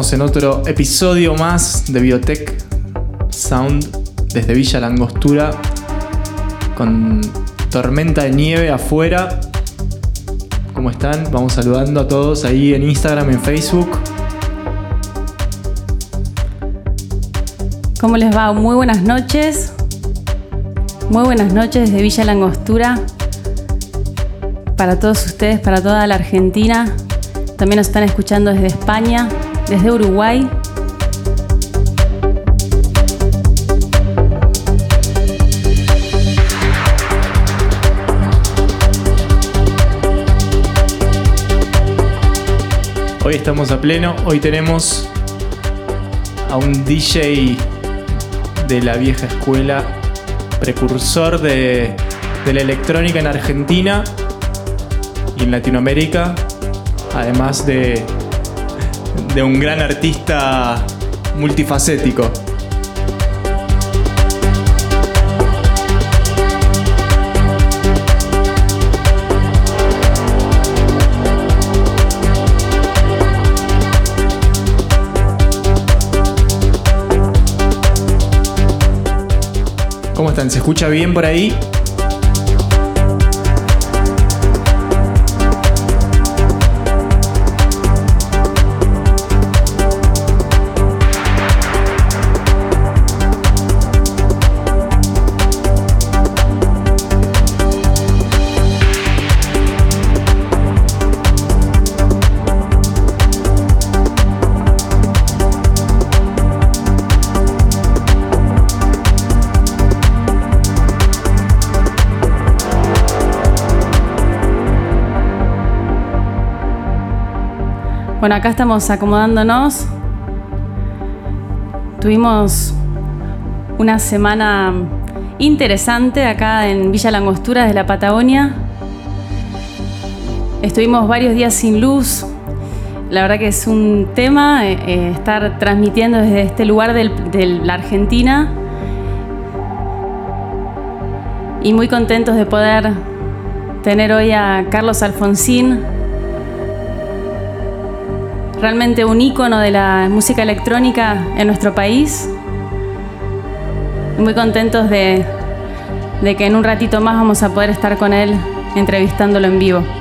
En otro episodio más de Biotech Sound desde Villa Langostura con tormenta de nieve afuera. ¿Cómo están? Vamos saludando a todos ahí en Instagram, en Facebook. ¿Cómo les va? Muy buenas noches. Muy buenas noches desde Villa Langostura. Para todos ustedes, para toda la Argentina. También nos están escuchando desde España, desde Uruguay. Hoy estamos a pleno, hoy tenemos a un DJ de la vieja escuela, precursor de, la electrónica en Argentina y en Latinoamérica, además de, de un gran artista multifacético. ¿Cómo están? ¿Se escucha bien por ahí? Bueno, acá estamos acomodándonos. Tuvimos una semana interesante acá en Villa Langostura de la Patagonia. Estuvimos varios días sin luz. La verdad que es un tema eh, eh, estar transmitiendo desde este lugar de la Argentina. Y muy contentos de poder tener hoy a Carlos Alfonsín, realmente un ícono de la música electrónica en nuestro país. Muy contentos de, de que en un ratito más vamos a poder estar con él entrevistándolo en vivo.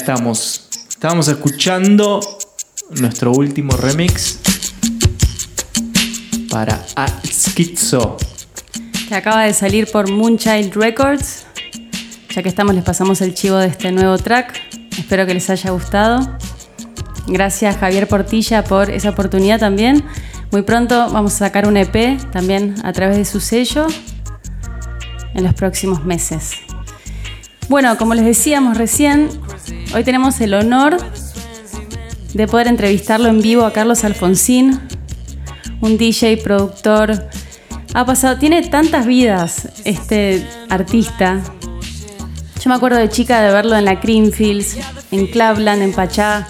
Estamos. Estábamos escuchando nuestro último remix para Schizo. Que acaba de salir por Moonchild Records. Ya que estamos, les pasamos el chivo de este nuevo track. Espero que les haya gustado. Gracias Javier Portilla por esa oportunidad también. Muy pronto vamos a sacar un EP también a través de su sello en los próximos meses. Bueno, como les decíamos recién, hoy tenemos el honor de poder entrevistarlo en vivo a Carlos Alfonsín, un DJ, productor. Ha pasado, tiene tantas vidas este artista. Yo me acuerdo de chica de verlo en la Creamfields, en Clubland, en Pachá,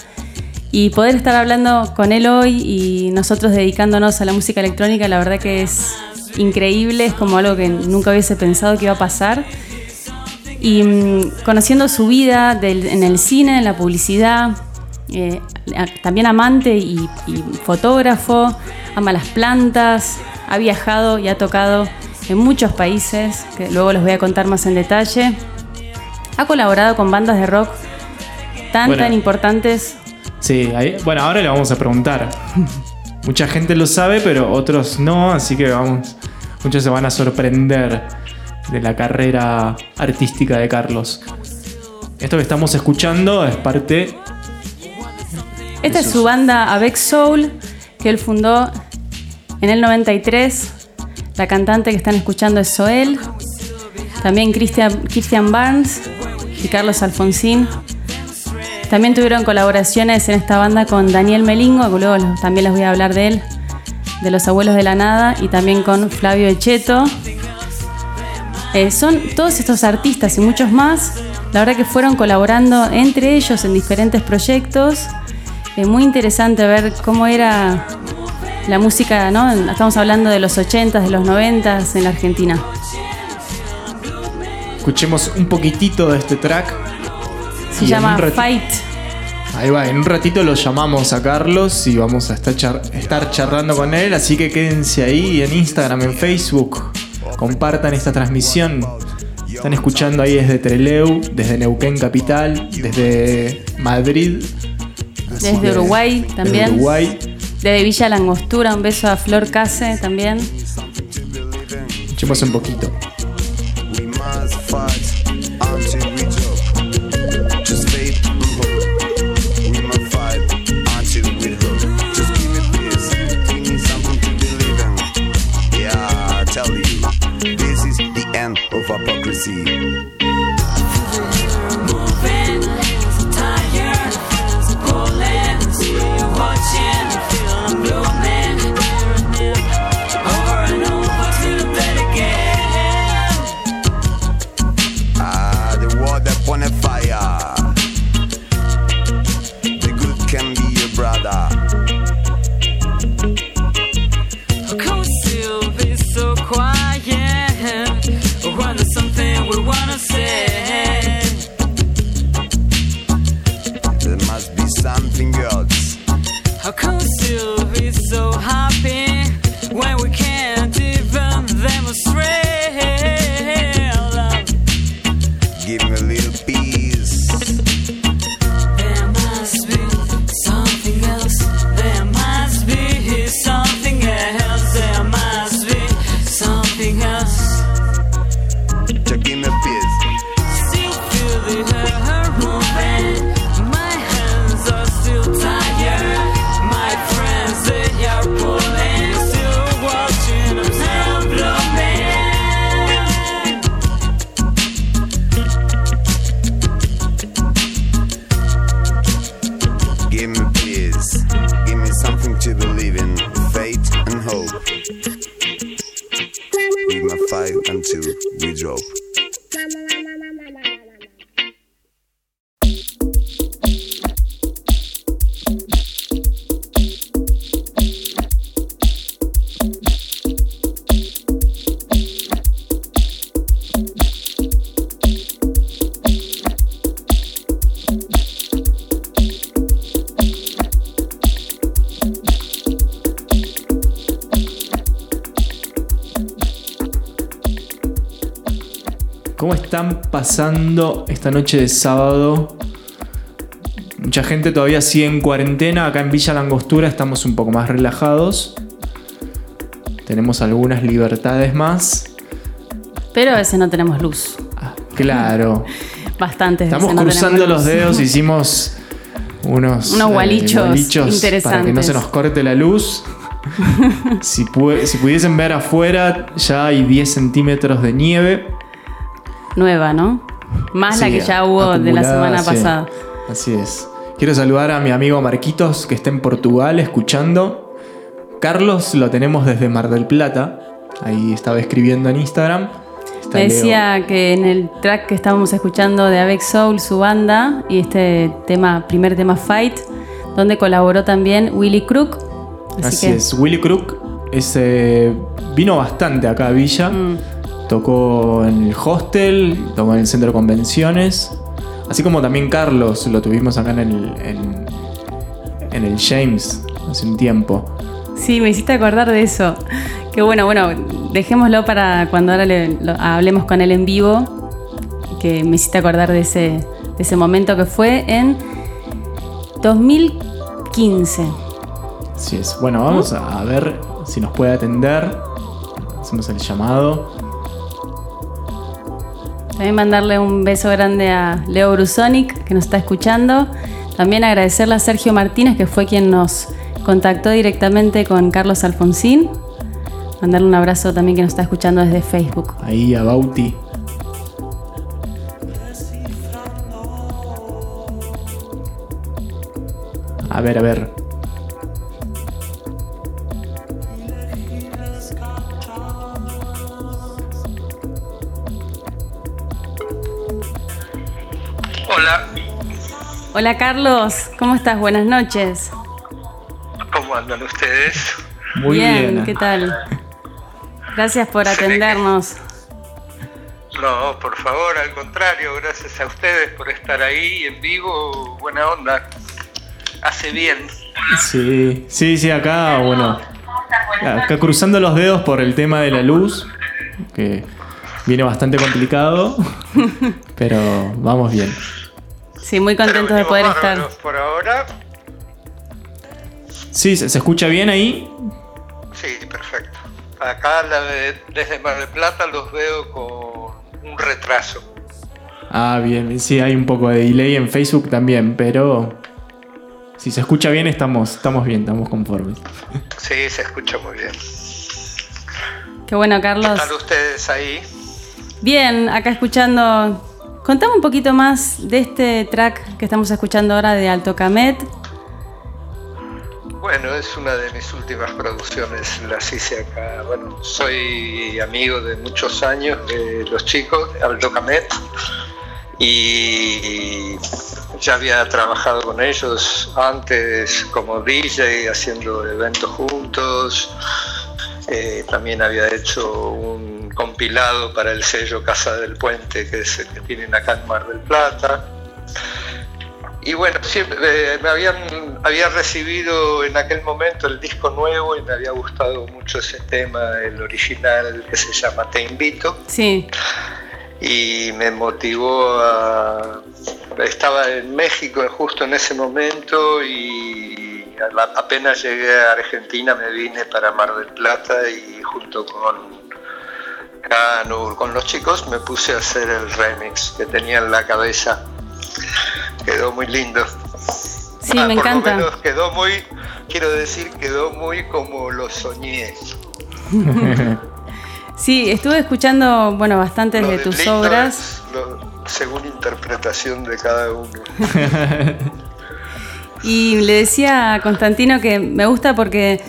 y poder estar hablando con él hoy y nosotros dedicándonos a la música electrónica, la verdad que es increíble, es como algo que nunca hubiese pensado que iba a pasar y mm, conociendo su vida en el cine, en la publicidad, eh, también amante y, fotógrafo, ama las plantas, ha viajado y ha tocado en muchos países, que luego los voy a contar más en detalle. Ha colaborado con bandas de rock tan, tan importantes. Sí, bueno, ahora le vamos a preguntar. Mucha gente lo sabe, pero otros no, así que vamos, muchos se van a sorprender de la carrera artística de Carlos. Esto que estamos escuchando es parte. Esta es su banda Avex Soul, que él fundó en el 93. La cantante que están escuchando es Soel. También Christian, Christian Barnes y Carlos Alfonsín. También tuvieron colaboraciones en esta banda con Daniel Melingo, que luego también les voy a hablar de él, de Los Abuelos de la Nada, y también con Flavio Echeto, eh, son todos estos artistas y muchos más, la verdad que fueron colaborando entre ellos en diferentes proyectos. Es muy interesante ver cómo era la música, ¿no? Estamos hablando de los 80s, de los 90s en la Argentina. Escuchemos un poquitito de este track. Se llama Fight. Ahí va, en un ratito lo llamamos a Carlos y vamos a estar, estar charlando con él, así que quédense ahí en Instagram, en Facebook compartan esta transmisión. Están escuchando ahí desde Treleu, desde Neuquén Capital, desde Madrid. Desde Uruguay también. Desde Uruguay. Desde Villa Langostura, un beso a Flor Case también. Echemos un poquito. See. ¿Cómo están pasando esta noche de sábado Mucha gente todavía sigue en cuarentena. Acá en Villa Langostura estamos un poco más relajados. Tenemos algunas libertades más. Pero a veces no tenemos luz. Ah, claro. Bastantes veces Estamos cruzando los dedos, hicimos unos, Unos gualichos para que no interesantes. se nos corte la luz. si, pu- si pudiesen ver afuera, ya hay 10 centímetros de nieve. Nueva, ¿no? Más la que ya hubo de la semana sí. pasada. Así es. Quiero saludar a mi amigo Marquitos, que está en Portugal escuchando. Carlos lo tenemos desde Mar del Plata. Ahí estaba escribiendo en Instagram. Está Me Leo. decía que en el track que estábamos escuchando de Avex Soul, su banda, y este tema, primer tema Fight, donde colaboró también Willy Crook. Así, Así que es. Willy Crook es, eh, vino bastante acá a Villa. Mm. Tocó en el hostel, tocó en el centro de convenciones. Así como también Carlos lo tuvimos acá en el, en, en el James hace un tiempo. Sí, me hiciste acordar de eso. Que bueno, bueno, dejémoslo para cuando ahora le- lo- hablemos con él en vivo. Que me hiciste acordar de ese, de ese momento que fue en 2015. Así es. Bueno, vamos a ver si nos puede atender. Hacemos el llamado. También mandarle un beso grande a Leo Brusonic, que nos está escuchando. También agradecerle a Sergio Martínez, que fue quien nos contactó directamente con Carlos Alfonsín. Mandarle un abrazo también que nos está escuchando desde Facebook. Ahí a Bauti. A ver, a ver. Hola, Hola Carlos, ¿cómo estás? Buenas noches. ¿cómo andan ustedes? Muy bien. ¿qué tal? Gracias por Se ve que- atendernos. No, por favor, al contrario, gracias a ustedes por estar ahí en vivo, buena onda. Hace bien. Sí, sí, sí, acá, bueno. Acá cruzando los dedos por el tema de la luz, que viene bastante complicado, pero vamos bien. Sí, muy contentos de poder estar. Por ahora, Sí, ¿se, se escucha bien ahí? sí, perfecto. Acá la de- desde Mar del Plata los veo con un retraso. Ah, bien, sí, hay un poco de delay en Facebook también, pero si se escucha bien estamos, estamos bien, estamos conformes. Sí, se escucha muy bien. Qué bueno, ¿Qué Carlos. tal ustedes ahí? Bien, acá escuchando. Contame un poquito más de este track que estamos escuchando ahora de Alto Camet. Bueno, es una de mis últimas producciones, las hice acá. Bueno, soy amigo de muchos años de los chicos, de Aldo Camet, y ya había trabajado con ellos antes como DJ, haciendo eventos juntos. Eh, también había hecho un compilado para el sello Casa del Puente, que es el que tienen acá en Mar del Plata. Y bueno, siempre eh, me habían había recibido en aquel momento el disco nuevo y me había gustado mucho ese tema, el original que se llama Te invito Sí, y me motivó a estaba en México justo en ese momento y apenas llegué a Argentina me vine para Mar del Plata y junto con Con los chicos me puse a hacer el remix que tenía en la cabeza. Quedó muy lindo. sí, Ah, me por lo encanta. menos quedó muy, quiero decir, quedó muy como lo soñé. Sí, estuve escuchando, bueno, bastantes Lo de de tus obras. es lo- según interpretación de cada uno. Y le decía a Constantino que me gusta porque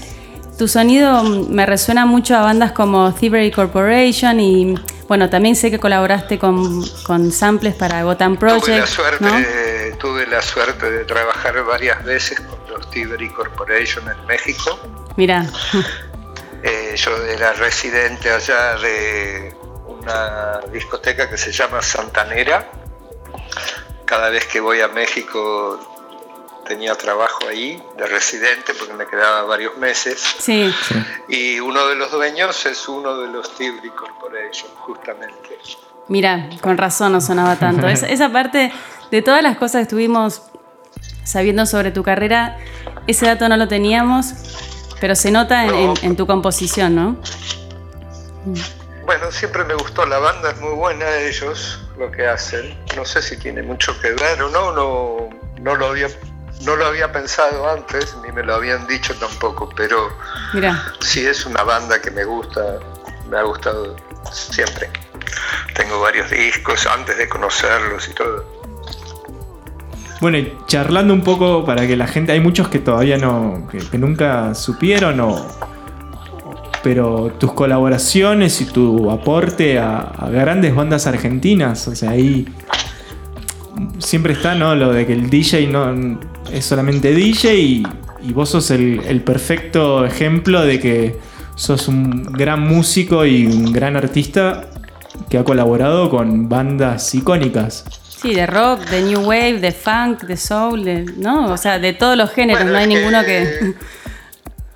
tu sonido me resuena mucho a bandas como Thievery Corporation y bueno, también sé que colaboraste con, con samples para Gotham Project. tuve la suerte, ¿no? tuve la suerte de trabajar varias veces con los Tiberi Corporation en México. Mira, Eh, yo era residente allá de una discoteca que se llama Santanera. Cada vez que voy a México tenía trabajo ahí de residente porque me quedaba varios meses. sí, Y uno de los dueños es uno de los Tibri Corporation, justamente. mira, con razón no sonaba tanto. Esa, esa parte de todas las cosas que estuvimos sabiendo sobre tu carrera, ese dato no lo teníamos, pero se nota en, en- en tu composición, ¿no? Bueno, siempre me gustó la banda, es muy buena ellos lo que hacen. No sé si tiene mucho que ver o no, no, no lo había no lo había pensado antes, ni me lo habían dicho tampoco, pero Mira, sí es una banda que me gusta, me ha gustado siempre. Tengo varios discos antes de conocerlos y todo. Bueno, y charlando un poco para que la gente, hay muchos que todavía no, que, que nunca supieron o, pero tus colaboraciones y tu aporte a, a grandes bandas argentinas, o sea, ahí siempre está, ¿no? Lo de que el DJ no es solamente DJ y, y vos sos el, el perfecto ejemplo de que sos un gran músico y un gran artista que ha colaborado con bandas icónicas. sí, de rock, de new wave, de funk, de soul, de- ¿no? O sea, de todos los géneros, Bueno, no hay ninguno que...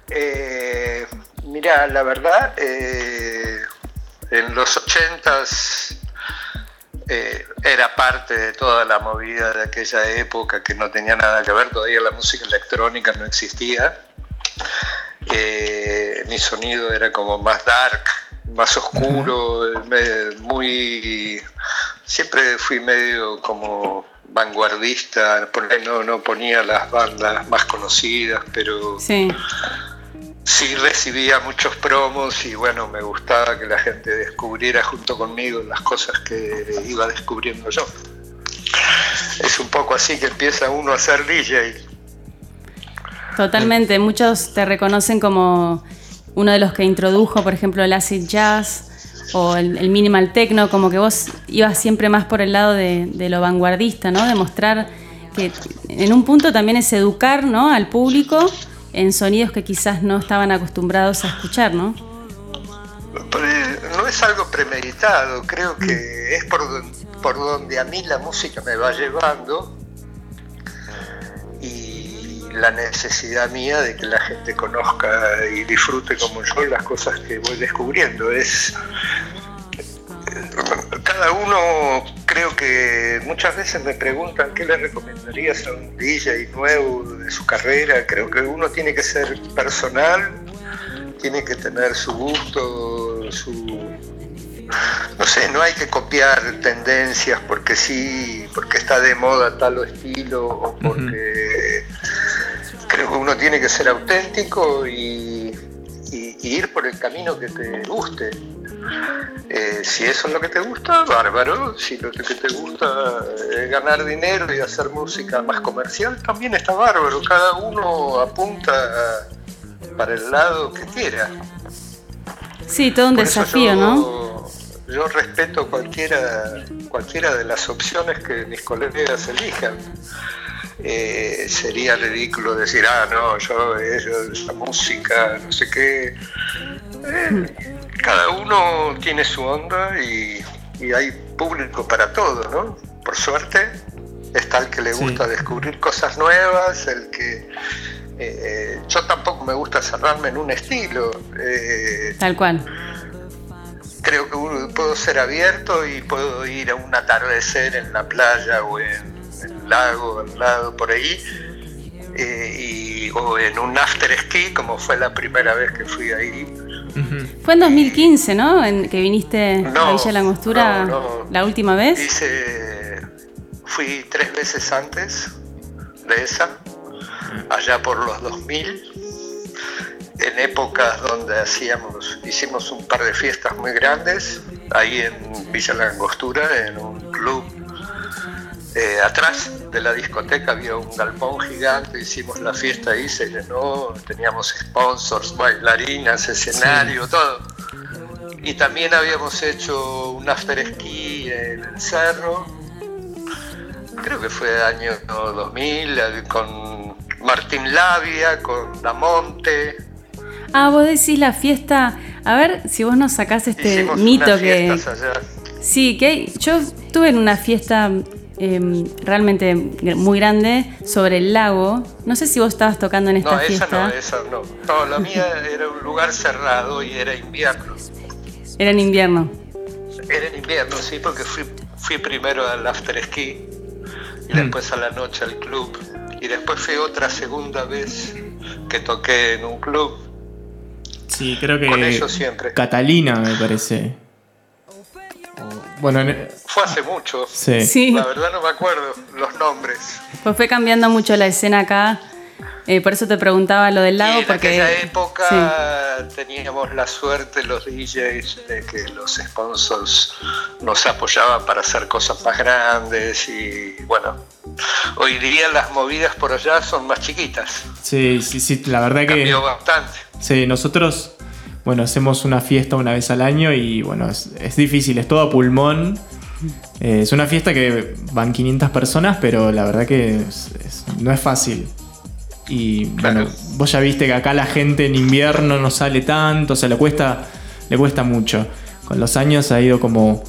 Eh, mira, la verdad, eh, en los ochentas eh, era parte de toda la movida de aquella época que no tenía nada que ver, todavía la música electrónica no existía. Eh, mi sonido era como más dark, más oscuro, muy... Siempre fui medio como vanguardista, no, no ponía las bandas más conocidas, pero Sí, sí recibía muchos promos y bueno, me gustaba que la gente descubriera junto conmigo las cosas que iba descubriendo yo. Es un poco así que empieza uno a ser DJ. totalmente. Muchos te reconocen como uno de los que introdujo, por ejemplo, el acid jazz o el, minimal techno, como que vos ibas siempre más por el lado de, de lo vanguardista, ¿no? De mostrar que en un punto también es educar, ¿no? Al público en sonidos que quizás no estaban acostumbrados a escuchar, ¿no? No es algo premeditado, creo que es por, por donde a mí la música me va llevando y la necesidad mía de que la gente conozca y disfrute como yo las cosas que voy descubriendo. Es cada uno creo que muchas veces me preguntan qué le recomendarías a un DJ nuevo de su carrera. Creo que uno tiene que ser personal, tiene que tener su gusto, su no sé, no hay que copiar tendencias porque sí, porque está de moda tal o estilo o porque creo que uno tiene que ser auténtico y, y- y ir por el camino que te guste. Eh, si eso es lo que te gusta, bárbaro. Si lo que te gusta es ganar dinero y hacer música más comercial, también está bárbaro. Cada uno apunta para el lado que quiera. Sí, todo un Por desafío, yo, ¿no? Yo respeto cualquiera, cualquiera de las opciones que mis colegas elijan. Eh, sería ridículo decir, ah, no, yo, ellos, la música, no sé qué. Eh, cada uno tiene su onda y, y hay público para todo, ¿no? Por suerte, está el que le Sí. gusta descubrir cosas nuevas, el que... eh, yo tampoco me gusta cerrarme en un estilo. eh, Tal cual. creo que uno- puedo ser abierto y puedo ir a un atardecer en la playa o en el lago al lado por ahí eh, y- o en un after ski como fue la primera vez que fui ahí Fue en 2015, ¿no? En que viniste a Villa Langostura no, no. la última vez. hice fui tres veces antes de esa allá por los 2000 en épocas donde hacíamos hicimos un par de fiestas muy grandes ahí en Villa Langostura en un club Eh, atrás de la discoteca había un galpón gigante, hicimos la fiesta ahí, se llenó, teníamos sponsors, bailarinas, escenario, todo. Y también habíamos hecho un after ski en el cerro, creo que fue año 2000, eh, con Martín Labia, con Damonte. Ah, vos decís la fiesta. A ver si vos nos sacás este Hicimos mito unas que. allá. Sí, que hay- yo estuve en una fiesta em, realmente muy grande sobre el lago. No sé si vos estabas tocando en esta No, esa fiesta. no, esa no. No, la mía era un lugar cerrado y era invierno. Era en invierno. Era en invierno, sí, porque fui, fui primero al after ski y Mm. después a la noche al club. y después fue otra segunda vez que toqué en un club. Sí, creo que. Con ellos siempre. Catalina, me parece. Bueno, en- Fue hace mucho. sí. Sí, La verdad no me acuerdo los nombres. pues fue cambiando mucho la escena acá. Eh, por eso te preguntaba lo del lago, y en porque. aquella época teníamos la suerte los DJs de que los sponsors nos apoyaban para hacer cosas más grandes y bueno, hoy día las movidas por allá son más chiquitas. Sí, sí, sí, la verdad que. Cambió bastante. Sí, nosotros, bueno, hacemos una fiesta una vez al año y bueno, es, es difícil, es todo a pulmón. Eh, es una fiesta que van 500 personas, pero la verdad que es- es- no es fácil. Y bueno, vos ya viste que acá la gente en invierno no sale tanto, o sea, le cuesta, le cuesta mucho. Con los años ha ido como.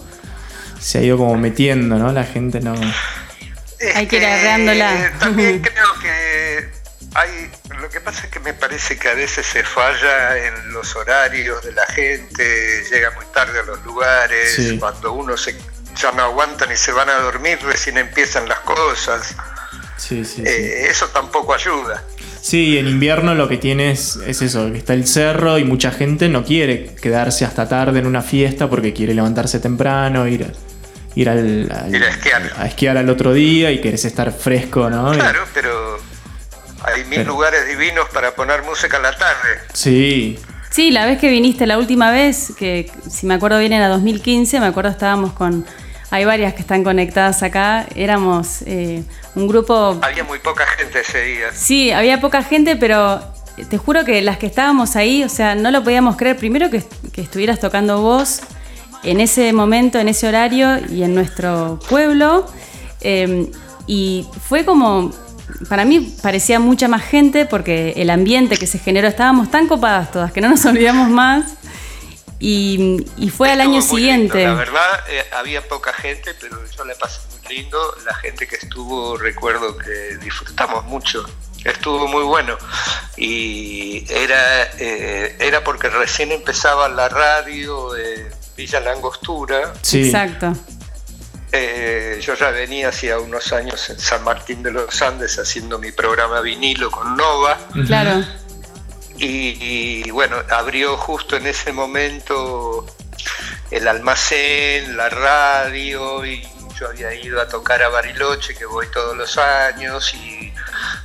Se ha ido como metiendo, ¿no? La gente no. Hay que ir arreglándola. Este, También creo que hay. Lo que pasa es que me parece que a veces se falla en los horarios de la gente, llega muy tarde a los lugares, Sí. cuando uno se, ya no aguantan y se van a dormir, recién empiezan las cosas. Sí, sí. Eh, eso tampoco ayuda. Sí, en invierno lo que tienes es eso, que está el cerro y mucha gente no quiere quedarse hasta tarde en una fiesta porque quiere levantarse temprano, ir, ir, al, al- Ir a esquiar. a esquiar al otro día y querés estar fresco, ¿no? Claro, pero hay mil Pero- lugares divinos para poner música a la tarde. sí, Sí, la vez que viniste la última vez, que si me acuerdo bien era 2015, me acuerdo estábamos con. Hay varias que están conectadas acá. Éramos eh, un grupo. Había muy poca gente ese día. Sí, había poca gente, pero te juro que las que estábamos ahí, o sea, no lo podíamos creer. Primero que, que estuvieras tocando vos en ese momento, en ese horario y en nuestro pueblo. Eh, y fue como, para mí parecía mucha más gente porque el ambiente que se generó, estábamos tan copadas todas que no nos olvidamos más. Y, y fue al año siguiente. lindo, La verdad, eh, había poca gente, pero yo la pasé muy lindo. La gente que estuvo, recuerdo que disfrutamos mucho. Estuvo muy bueno. Y era, eh, era porque recién empezaba la radio de Villa Langostura. sí. Exacto. Eh, yo ya venía hacía unos años en San Martín de los Andes haciendo mi programa vinilo con Nova. Claro. Y, y, bueno, abrió justo en ese momento el almacén, la radio, y yo había ido a tocar a Bariloche, que voy todos los años, y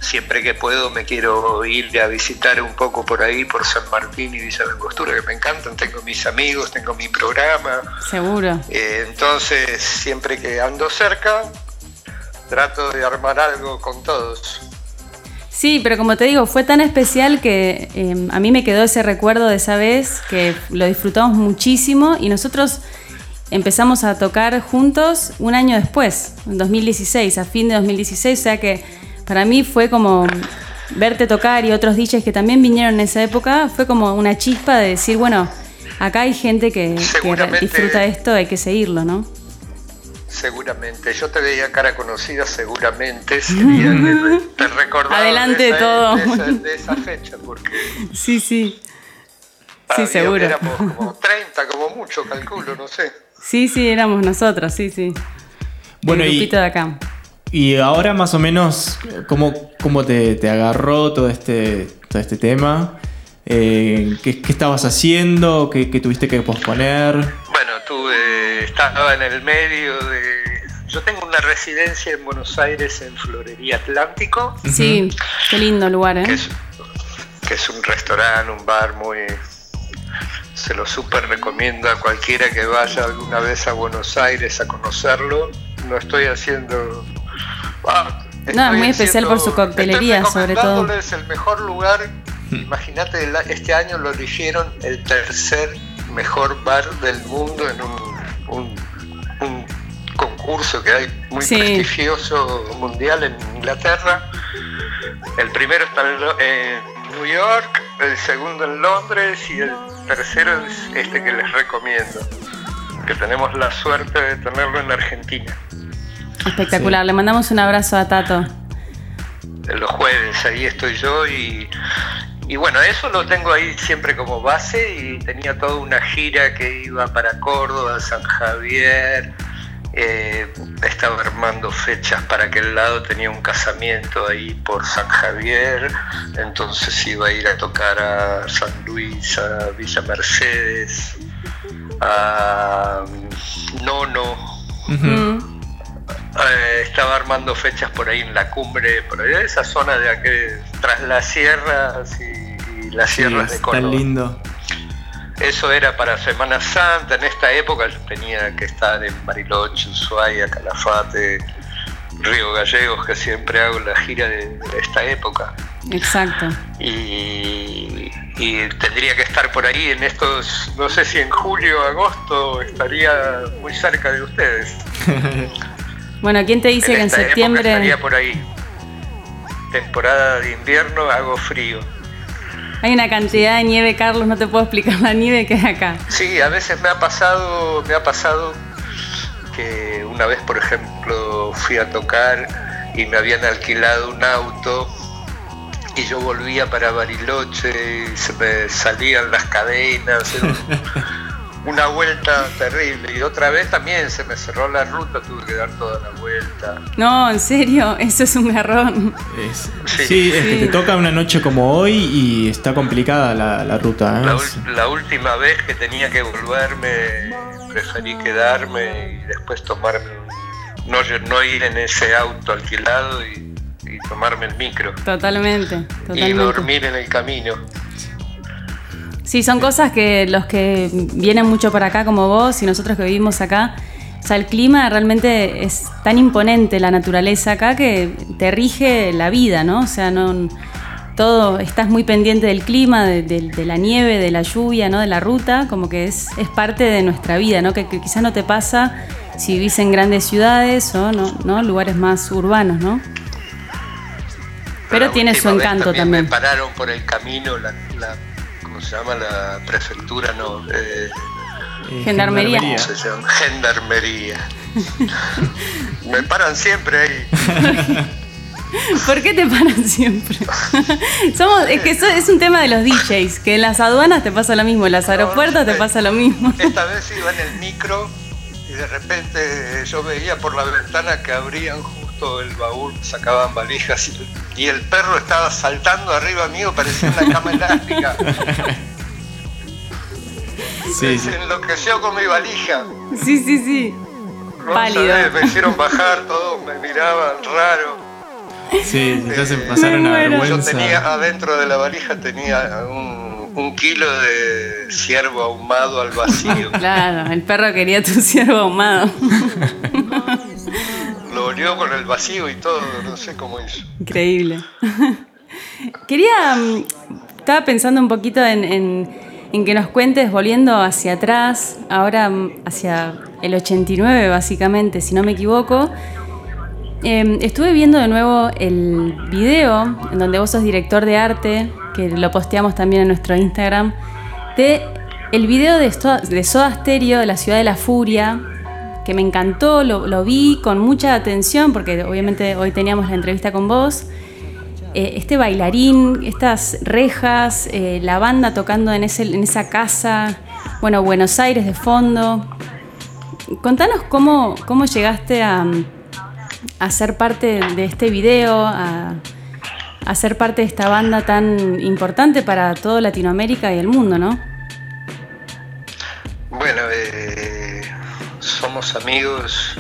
siempre que puedo me quiero ir a visitar un poco por ahí, por San Martín y Villa Langostura, que me encantan, tengo mis amigos, tengo mi programa, Seguro. eh, entonces siempre que ando cerca, trato de armar algo con todos. Sí, pero como te digo, fue tan especial que eh, a mí me quedó ese recuerdo de esa vez que lo disfrutamos muchísimo y nosotros empezamos a tocar juntos un año después, en 2016, a fin de 2016, o sea que para mí fue como verte tocar y otros DJs que también vinieron en esa época, fue como una chispa de decir, bueno, acá hay gente que, disfruta esto, hay que seguirlo, ¿no? Seguramente, yo te veía cara conocida, seguramente sería que te recordaba Adelante de de esa, todo. de esa- de esa fecha, porque Sí, sí. Sí, había- seguro. éramos como 30, como mucho, calculo, no sé. Sí, sí, éramos nosotros, sí, sí. Bueno, El y, grupito de acá. Y ahora más o menos, ¿cómo, cómo te, te agarró todo este, todo este tema? Eh, ¿qué, qué estabas haciendo? ¿Qué, qué tuviste que posponer? Bueno, tuve, estaba en el medio de... Yo tengo una residencia en Buenos Aires, en Florería Atlántico, Sí, qué lindo lugar, que ¿eh? es, que es un restaurante, un bar muy... Se lo súper recomiendo a cualquiera que vaya alguna vez a Buenos Aires a conocerlo. No estoy haciendo... No, muy especial por su coctelería, sobre todo. recomendándoles el mejor lugar. Imagínate, este año lo eligieron el tercer mejor bar del mundo en un, un- un concurso que hay muy Sí. prestigioso mundial en Inglaterra. El primero está en New York, el segundo en Londres y el tercero es este que les recomiendo. Que tenemos la suerte de tenerlo en Argentina. Espectacular. Le mandamos un abrazo a Tato. los jueves, ahí estoy yo y, y bueno, eso lo tengo ahí siempre como base y tenía toda una gira que iba para Córdoba, San Javier, eh, estaba armando fechas para aquel lado, tenía un casamiento ahí por San Javier, entonces iba a ir a tocar a San Luis, a Villa Mercedes, a Nono. Mm. Eh, estaba armando fechas por ahí en la cumbre, por ahí, esa zona de aquel, tras las sierras y, y las Sí, sierras de Córdoba. tan lindo. Eso era para Semana Santa, en esta época yo tenía que estar en Bariloche, Ushuaia, Calafate, Río Gallegos, que siempre hago la gira de, de esta época. Exacto. Y, y tendría que estar por ahí en estos, no sé si en julio o agosto estaría muy cerca de ustedes. Bueno, ¿quién te dice en que en septiembre... estaría por ahí. Temporada de invierno, hago frío. Hay una cantidad de nieve, Carlos, no te puedo explicar la nieve que hay acá. Sí, a veces me ha pasado, me ha pasado que una vez, por ejemplo, fui a tocar y me habían alquilado un auto y yo volvía para Bariloche y se me salían las cadenas, una vuelta terrible y otra vez también se me cerró la ruta, tuve que dar toda la vuelta. No, en serio, eso es un garrón. Es- Sí. sí, es que te toca una noche como hoy y está complicada la, la ruta. ¿eh? La, Es- ul- la última vez que tenía que volverme, preferí quedarme y después tomarme, no, no ir en ese auto alquilado y, y tomarme el micro Totalmente, y totalmente. dormir en el camino. Sí, son cosas que los que vienen mucho para acá como vos y nosotros que vivimos acá, o sea, el clima realmente es tan imponente, la naturaleza acá, que te rige la vida, ¿no? O sea, no todo, estás muy pendiente del clima, de, de- de la nieve, de la lluvia, ¿no? De la ruta, como que es, es parte de nuestra vida, ¿no? Que, que quizás no te pasa si vivís en grandes ciudades o no, ¿no? lugares más urbanos, ¿no? Pero tiene su encanto también. Me pararon por el camino la, la- ¿cómo se llama? La prefectura, no. eh, eh, Gendarmería. ¿Cómo se llama? Gendarmería. me paran siempre ahí. ¿Por qué te paran siempre? Somos, es que eso es un tema de los DJs, que en las aduanas te pasa lo mismo, en los aeropuertos te pasa lo mismo. Esta vez iba en el micro y de repente yo veía por la ventana que abrían el baúl, sacaban valijas y, y el perro estaba saltando arriba mío, parecía una cama elástica. Sí, sí. Se enloqueció con mi valija. Sí, sí, sí. No Pálido. sabés, me hicieron bajar, todos me miraban raro. Sí, hacen Eh, pasar me una muero. Yo vergüenza. tenía adentro de la valija tenía un, un kilo de ciervo ahumado al vacío. Claro, el perro quería tu ciervo ahumado. Olió con el vacío y todo, no sé cómo hizo. Increíble. Quería, mm, estaba pensando un poquito en, que nos cuentes, volviendo hacia atrás, ahora mm, hacia el 89 básicamente, si no me equivoco. Eh, estuve viendo de nuevo el video en donde vos sos director de arte, que lo posteamos también en nuestro Instagram, de el video de Soda Stereo de la ciudad de la furia, que me encantó, lo, vi con mucha atención, porque obviamente hoy teníamos la entrevista con vos. Eh, este bailarín, estas rejas, eh, la banda tocando en esa casa, bueno, Buenos Aires de fondo. Contanos cómo, cómo llegaste a, a ser parte de este video, a, a ser parte de esta banda tan importante para toda Latinoamérica y el mundo, ¿no? Bueno, eh, somos amigos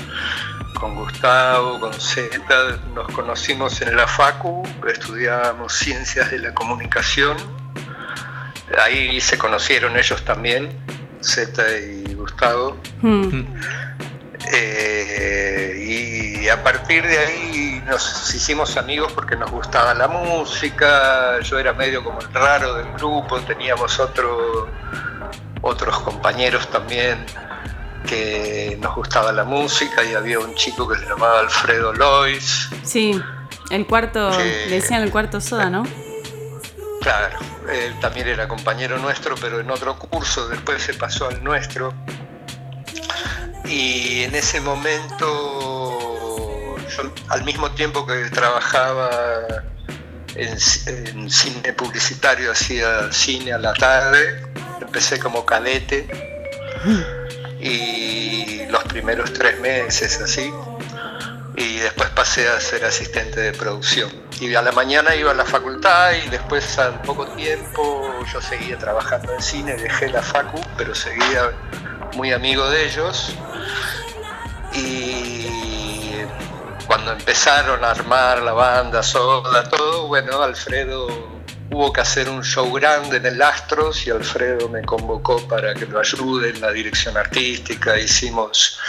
con Gustavo, con Zeta, nos conocimos en la Facu, estudiábamos ciencias de la comunicación, ahí se conocieron ellos también, Zeta y Gustavo, Hmm. Eh, y a partir de ahí nos hicimos amigos porque nos gustaba la música, yo era medio como el raro del grupo, teníamos otro, otros compañeros también que nos gustaba la música y había un chico que se llamaba Alfredo Lois, Sí, el cuarto, le decían el cuarto soda, ¿no? claro, él también era compañero nuestro pero en otro curso, después se pasó al nuestro. Y en ese momento yo al mismo tiempo que trabajaba en, en cine publicitario, hacía cine a la tarde, empecé como cadete y los primeros tres meses, así. Y después pasé a ser asistente de producción. Y a la mañana iba a la facultad y después al poco tiempo yo seguía trabajando en cine, dejé la facu, pero seguía muy amigo de ellos. Y cuando empezaron a armar la banda, soda, todo, bueno, Alfredo hubo que hacer un show grande en el Astros y Alfredo me convocó para que lo ayude en la dirección artística, hicimos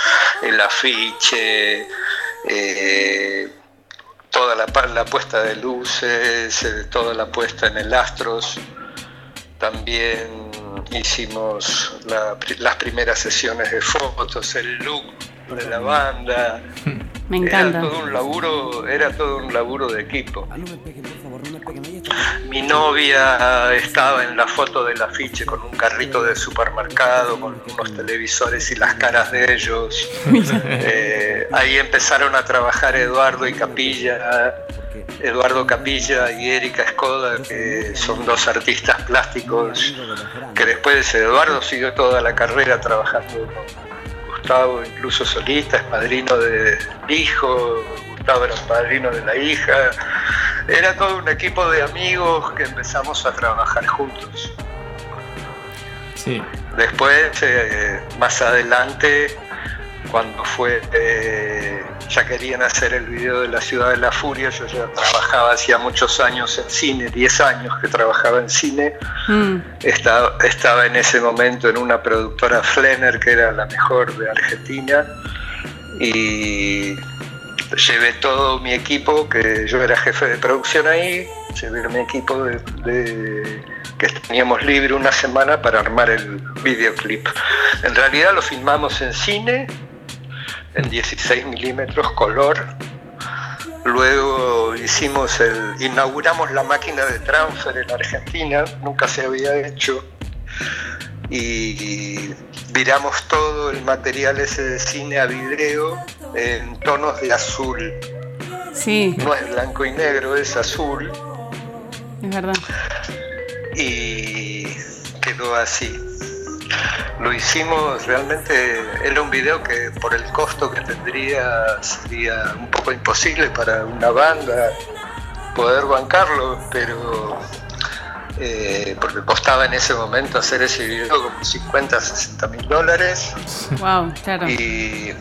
el afiche, eh, toda la, la, puesta de luces, eh, toda la puesta en el Astros, también hicimos la, las primeras sesiones de fotos, el look de la banda. Me encanta. Era todo un laburo, era todo un laburo de equipo. Mi novia estaba en la foto del afiche con un carrito de supermercado, con unos televisores y las caras de ellos. Eh, ahí empezaron a trabajar Eduardo y Capilla, Eduardo Capilla y Erika Escoda, que son dos artistas plásticos, que después Eduardo siguió toda la carrera trabajando con Gustavo, incluso solista, es padrino de hijo, Gustavo era padrino de la hija. Era todo un equipo de amigos que empezamos a trabajar juntos. Sí. Después, eh, más adelante, cuando fue, eh, ya querían hacer el video de la ciudad de la furia, yo ya trabajaba hacía muchos años en cine, 10 años que trabajaba en cine, Mm, estaba, estaba en ese momento en una productora Flenner, que era la mejor de Argentina, y llevé todo mi equipo, que yo era jefe de producción ahí, llevé mi equipo que teníamos libre una semana para armar el videoclip. En realidad lo filmamos en cine, en 16 milímetros color. Luego hicimos el, inauguramos la máquina de transfer en Argentina, nunca se había hecho. Y viramos todo el material ese de cine a video en tonos de azul. sí, No es blanco y negro, es azul. es verdad. y quedó así. Lo hicimos realmente, era un video que por el costo que tendría sería un poco imposible para una banda poder bancarlo, pero eh, porque costaba en ese momento hacer ese video como 50, 60 mil dólares Wow, claro. y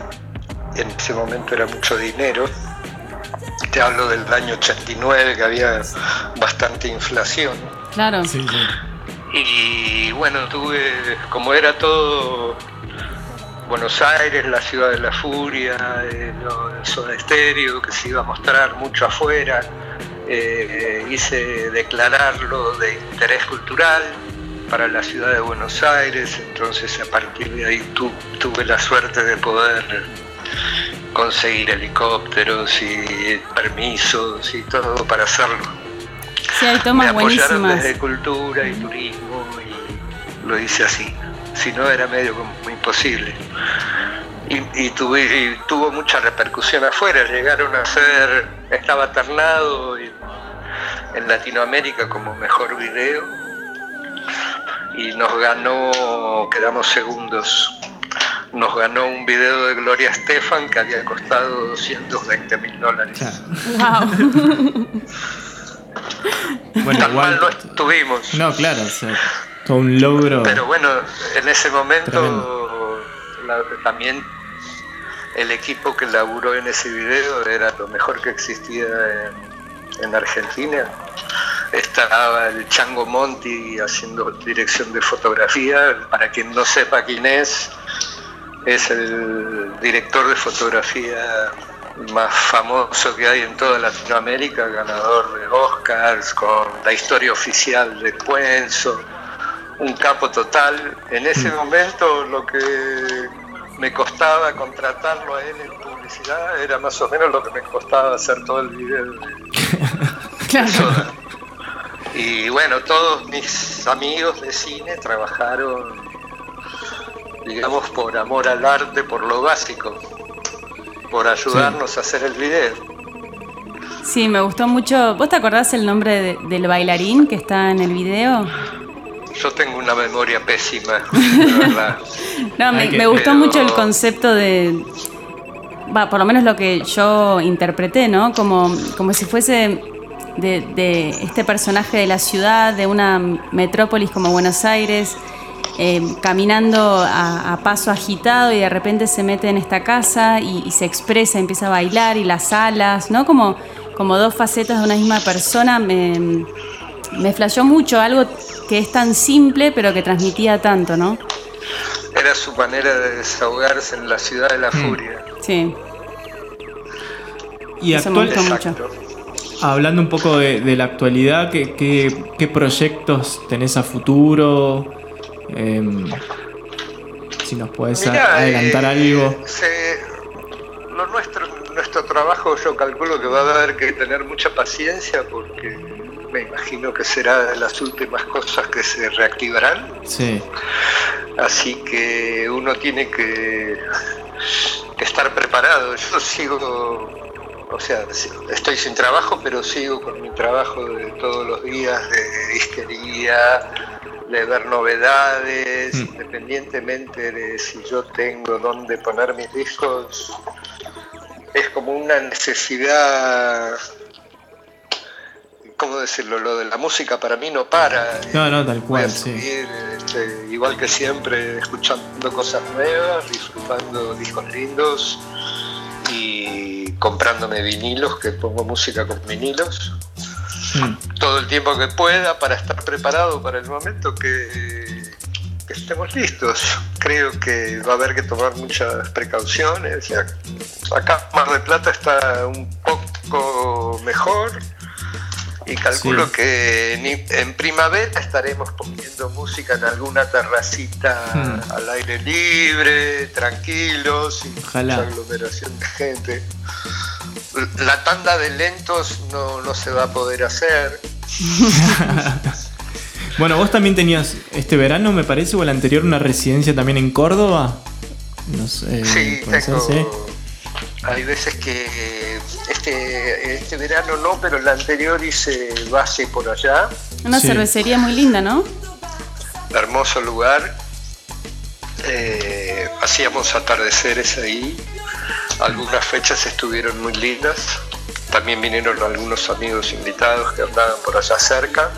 en ese momento era mucho dinero. Te hablo del año 89 que había bastante inflación. Claro. Sí, sí. Y bueno, tuve, como era todo Buenos Aires, la ciudad de la furia, eh, lo del Soda Estéreo, que se iba a mostrar mucho afuera, eh, hice declararlo de interés cultural para la ciudad de Buenos Aires, entonces a partir de ahí tu- tuve la suerte de poder conseguir helicópteros y permisos y todo para hacerlo Sí, hay me tomas apoyaron buenísimas. desde cultura y turismo y lo hice así. Si no era medio como imposible. Y, y tuve- y tuvo mucha repercusión afuera. Llegaron a ser, estaba ternado y- en Latinoamérica como mejor video y nos ganó, quedamos segundos. Nos ganó un video de Gloria Estefan que había costado 220 mil dólares. Wow. Bueno, Tan igual. mal no estuvimos. No, claro, o sea, todo un logro. Pero bueno, en ese momento la- también el equipo que laburó en ese video era lo mejor que existía en, en Argentina. Estaba el Chango Monti haciendo dirección de fotografía. Para quien no sepa quién es, es el director de fotografía más famoso que hay en toda Latinoamérica, ganador de Oscars, con la historia oficial de Cuenzo, un capo total. En ese momento lo que me costaba contratarlo a él en publicidad era más o menos lo que me costaba hacer todo el video de Claro. Y bueno, todos mis amigos de cine trabajaron, digamos, por amor al arte, por lo básico, por ayudarnos a hacer el video. Sí, me gustó mucho. ¿Vos te acordás el nombre de- del bailarín que está en el video? yo tengo una memoria pésima, de verdad. No, me, gustó pero- mucho el concepto de. Va, por lo menos lo que yo interpreté, ¿no? Como, como si fuese de, de este personaje de la ciudad, de una metrópolis como Buenos Aires, eh, caminando a, a paso agitado y de repente se mete en esta casa y, y se expresa, empieza a bailar y las alas, ¿no? Como, como dos facetas de una misma persona. Me, me flashó mucho algo que es tan simple pero que transmitía tanto, ¿no? Era su manera de desahogarse en la ciudad de la furia. Sí. Y Eso me actual, mucho. Hablando un poco de, de la actualidad, ¿qué, qué, qué proyectos tenés a futuro? Em, si nos Mirá, adelantar eh, algo. se- lo nuestro, nuestro trabajo yo calculo que va a haber que tener mucha paciencia porque me imagino que será de las últimas cosas que se reactivarán. Sí. Así que uno tiene que, que estar preparado. Yo sigo, o sea, estoy sin trabajo, pero sigo con mi trabajo de todos los días de disquería, de ver novedades, Mm. independientemente de si yo tengo dónde poner mis discos. Es como una necesidad, ¿cómo decirlo? Lo de la música para mí no para. No, no, tal cual, sí. este, igual que siempre, escuchando cosas nuevas, disfrutando discos lindos y comprándome vinilos, que pongo música con vinilos, Mm. todo el tiempo que pueda para estar preparado para el momento que, que estemos listos. Creo que va a haber que tomar muchas precauciones. Acá Mar del Plata está un poco mejor. Y calculo Sí. que en, primavera estaremos poniendo música en alguna terracita Hmm. al aire libre, tranquilos, sin Ojalá. mucha aglomeración de gente. La tanda de lentos no, no se va a poder hacer. Bueno, vos también tenías este verano, me parece, o el anterior, una residencia también en Córdoba. No sé. Sí, tengo. sí. Hay veces que este, este verano no, pero el anterior hice base por allá. Una Sí. cervecería muy linda, ¿no? hermoso lugar. Eh, hacíamos atardeceres ahí. Algunas fechas estuvieron muy lindas. También vinieron algunos amigos invitados que andaban por allá cerca.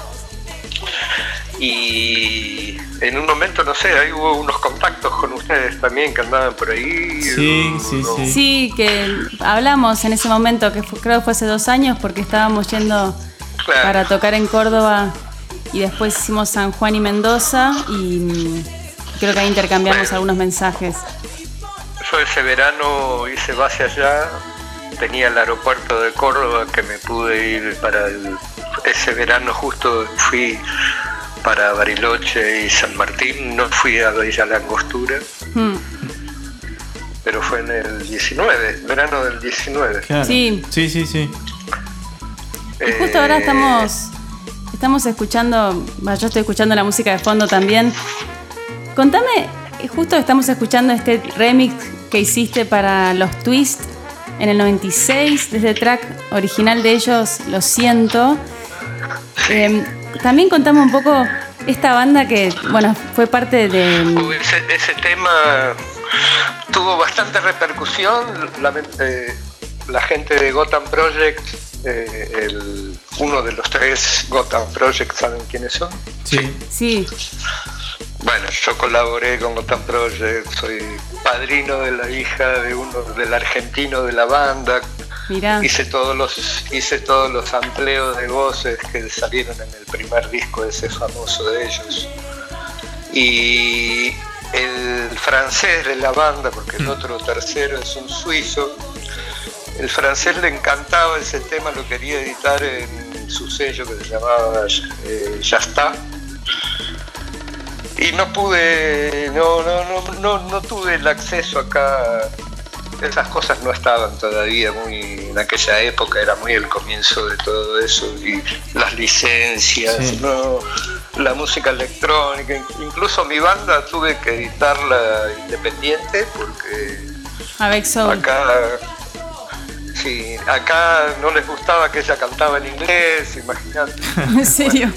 Y en un momento, no sé, ahí hubo unos contactos con ustedes también que andaban por ahí. Sí, sí, sí. Sí, que hablamos en ese momento, que fue- creo que fue hace dos años, porque estábamos yendo Claro. para tocar en Córdoba y después hicimos San Juan y Mendoza y mm, creo que ahí intercambiamos Bueno. algunos mensajes. Ese verano hice base allá, tenía el aeropuerto de Córdoba que me pude ir para el- ese verano justo fui para Bariloche y San Martín, no fui a Villa Langostura, Mm. pero fue en el 19, verano del 19. Claro. Sí. Sí, sí, sí. Y justo ahora Eh, estamos, estamos escuchando, yo estoy escuchando la música de fondo también. Contame, justo estamos escuchando este remix que hiciste para los Twist en el 96, desde el track original de ellos, Lo Siento. Eh, también contame un poco esta banda que, bueno, fue parte de... Ese, ese tema tuvo bastante repercusión. La, eh, la gente de Gotham Project, eh, el- uno de los tres Gotham Project, ¿saben quiénes son? Sí. Sí, Bueno, yo colaboré con Gotham Project, soy padrino de la hija de uno del argentino de la banda. mirá. Hice todos los hice todos los amplios de voces que salieron en el primer disco ese famoso de ellos. Y el francés de la banda, porque el otro tercero es un suizo, el francés le encantaba ese tema, lo quería editar en su sello que se llamaba eh, Ya está. Y no pude, no, no, no, no, no tuve el acceso acá. Esas cosas no estaban todavía muy, en aquella época era muy el comienzo de todo eso y las licencias, Sí. no, la música electrónica, incluso mi banda tuve que editarla independiente porque. Acá, sí, acá no les gustaba que ella cantaba en inglés, imagínate. ¿En serio?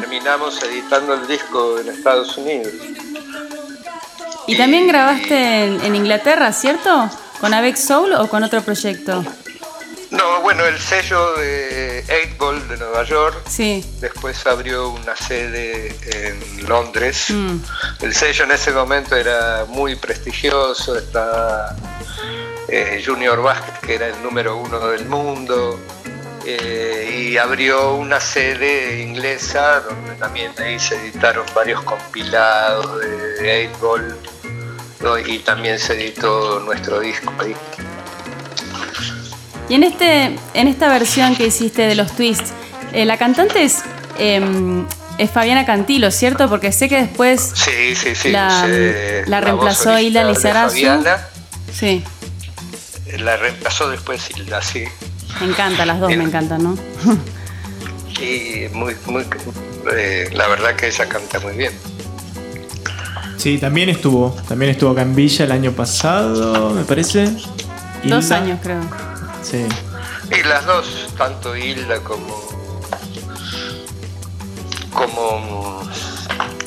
Terminamos editando el disco en Estados Unidos. Y también grabaste en, en Inglaterra, ¿cierto? ¿Con Avex Soul o con otro proyecto? No, bueno, el sello de 8 Ball de Nueva York. Sí. Después abrió una sede en Londres. Mm. El sello en ese momento era muy prestigioso. Está eh, Junior Basket, que era el número uno del mundo. Eh, y abrió una sede inglesa donde también ahí se editaron varios compilados de 8 Ball. ¿no? Y también se editó nuestro disco ahí. Y en, este, en esta versión que hiciste de los twists, eh, la cantante es, em, es Fabiana Cantilo, ¿cierto? Porque sé que después Sí, sí, sí. La- reemplazó Hilda Lizarazu. Fabiana. sí, La reemplazó después Hilda, sí. Me encanta, las dos me encantan, ¿no? Y muy, muy, eh, la verdad que ella canta muy bien. Sí, también estuvo. También estuvo acá en Villa el año pasado, me parece. Dos años creo. Sí. Y las dos, tanto Hilda como. como.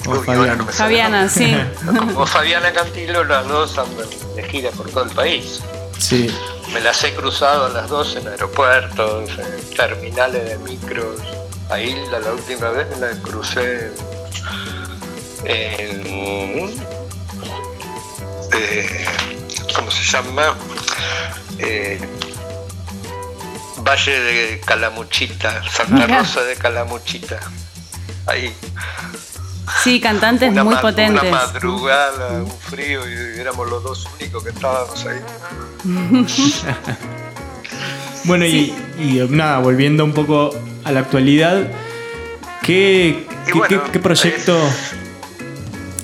Como Uy, Fabiana. ahora no me sale Fabiana, sí. Como Fabiana Cantilo, las dos andan de gira por todo el país. Sí. Me las he cruzado a las dos en aeropuertos, en terminales de micros. A Hilda la última vez me la crucé en... eh, ¿Cómo se llama? Eh, Valle de Calamuchita, Santa. Rosa de Calamuchita. Ahí. Sí, cantantes Una, muy potentes. una madrugada, un frío y éramos los dos únicos que estábamos ahí. Bueno, y, y nada, volviendo un poco a la actualidad, ¿qué, qué, bueno, qué- qué proyecto?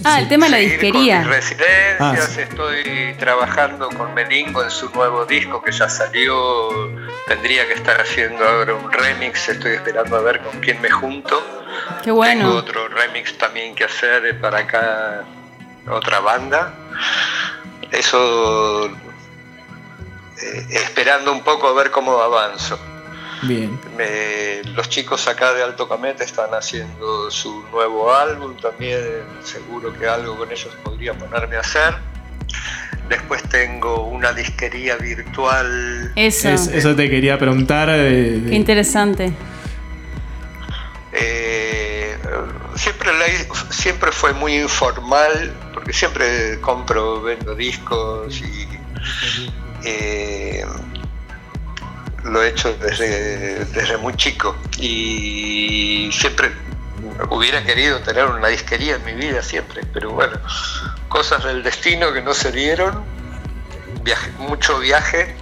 Ah, el tema de la disquería. Con mis residencias, Ah, sí. estoy trabajando con Melingo en su nuevo disco que ya salió. Tendría que estar haciendo ahora un remix, estoy esperando a ver con quién me junto. Qué Tengo bueno. otro remix también que hacer para acá, otra banda. Eso, eh, esperando un poco a ver cómo avanzo. Bien. Me- los chicos acá de Alto Camete están haciendo su nuevo álbum, también seguro que algo con ellos podría ponerme a hacer. Después tengo una disquería virtual. Eso. Es- eso te quería preguntar. de- de- Qué interesante. Eh, siempre, la siempre fue muy informal, porque siempre compro, vendo discos y eh, lo he hecho desde, desde muy chico. Y siempre hubiera querido tener una disquería en mi vida, siempre, pero bueno, cosas del destino que no se dieron, viaje, mucho viaje.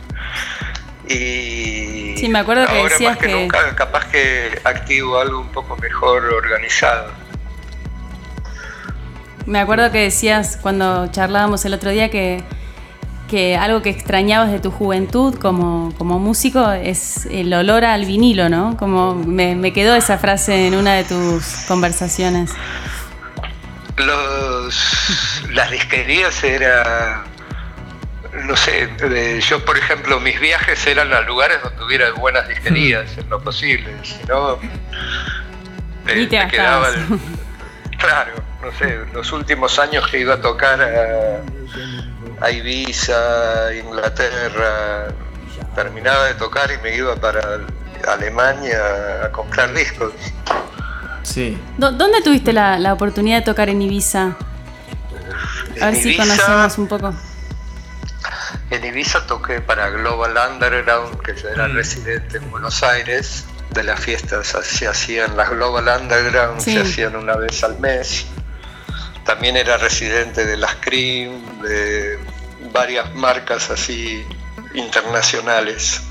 Y Sí, me acuerdo que ahora decías más que, que- nunca capaz que activo algo un poco mejor organizado. Me acuerdo que decías cuando charlábamos el otro día que, que algo que extrañabas de tu juventud como, como músico es el olor al vinilo, ¿no? Como me, me quedó esa frase en una de tus conversaciones. Los, las disquerías era, no sé, eh, yo por ejemplo mis viajes eran a lugares donde hubiera buenas disquerías en lo posible, si no eh, Ni te me quedaba el- claro, no sé, los últimos años que iba a tocar a, a Ibiza, Inglaterra, terminaba de tocar y me iba para Alemania a comprar discos. Sí. ¿Dó- ¿Dónde tuviste la, la oportunidad de tocar en Ibiza? A ver En si Ibiza- conocemos un poco. En Ibiza toqué para Global Underground, que yo era residente en Buenos Aires. De las fiestas se hacían las Global Underground, Sí. se hacían una vez al mes. También era residente de las Cream, de varias marcas así internacionales.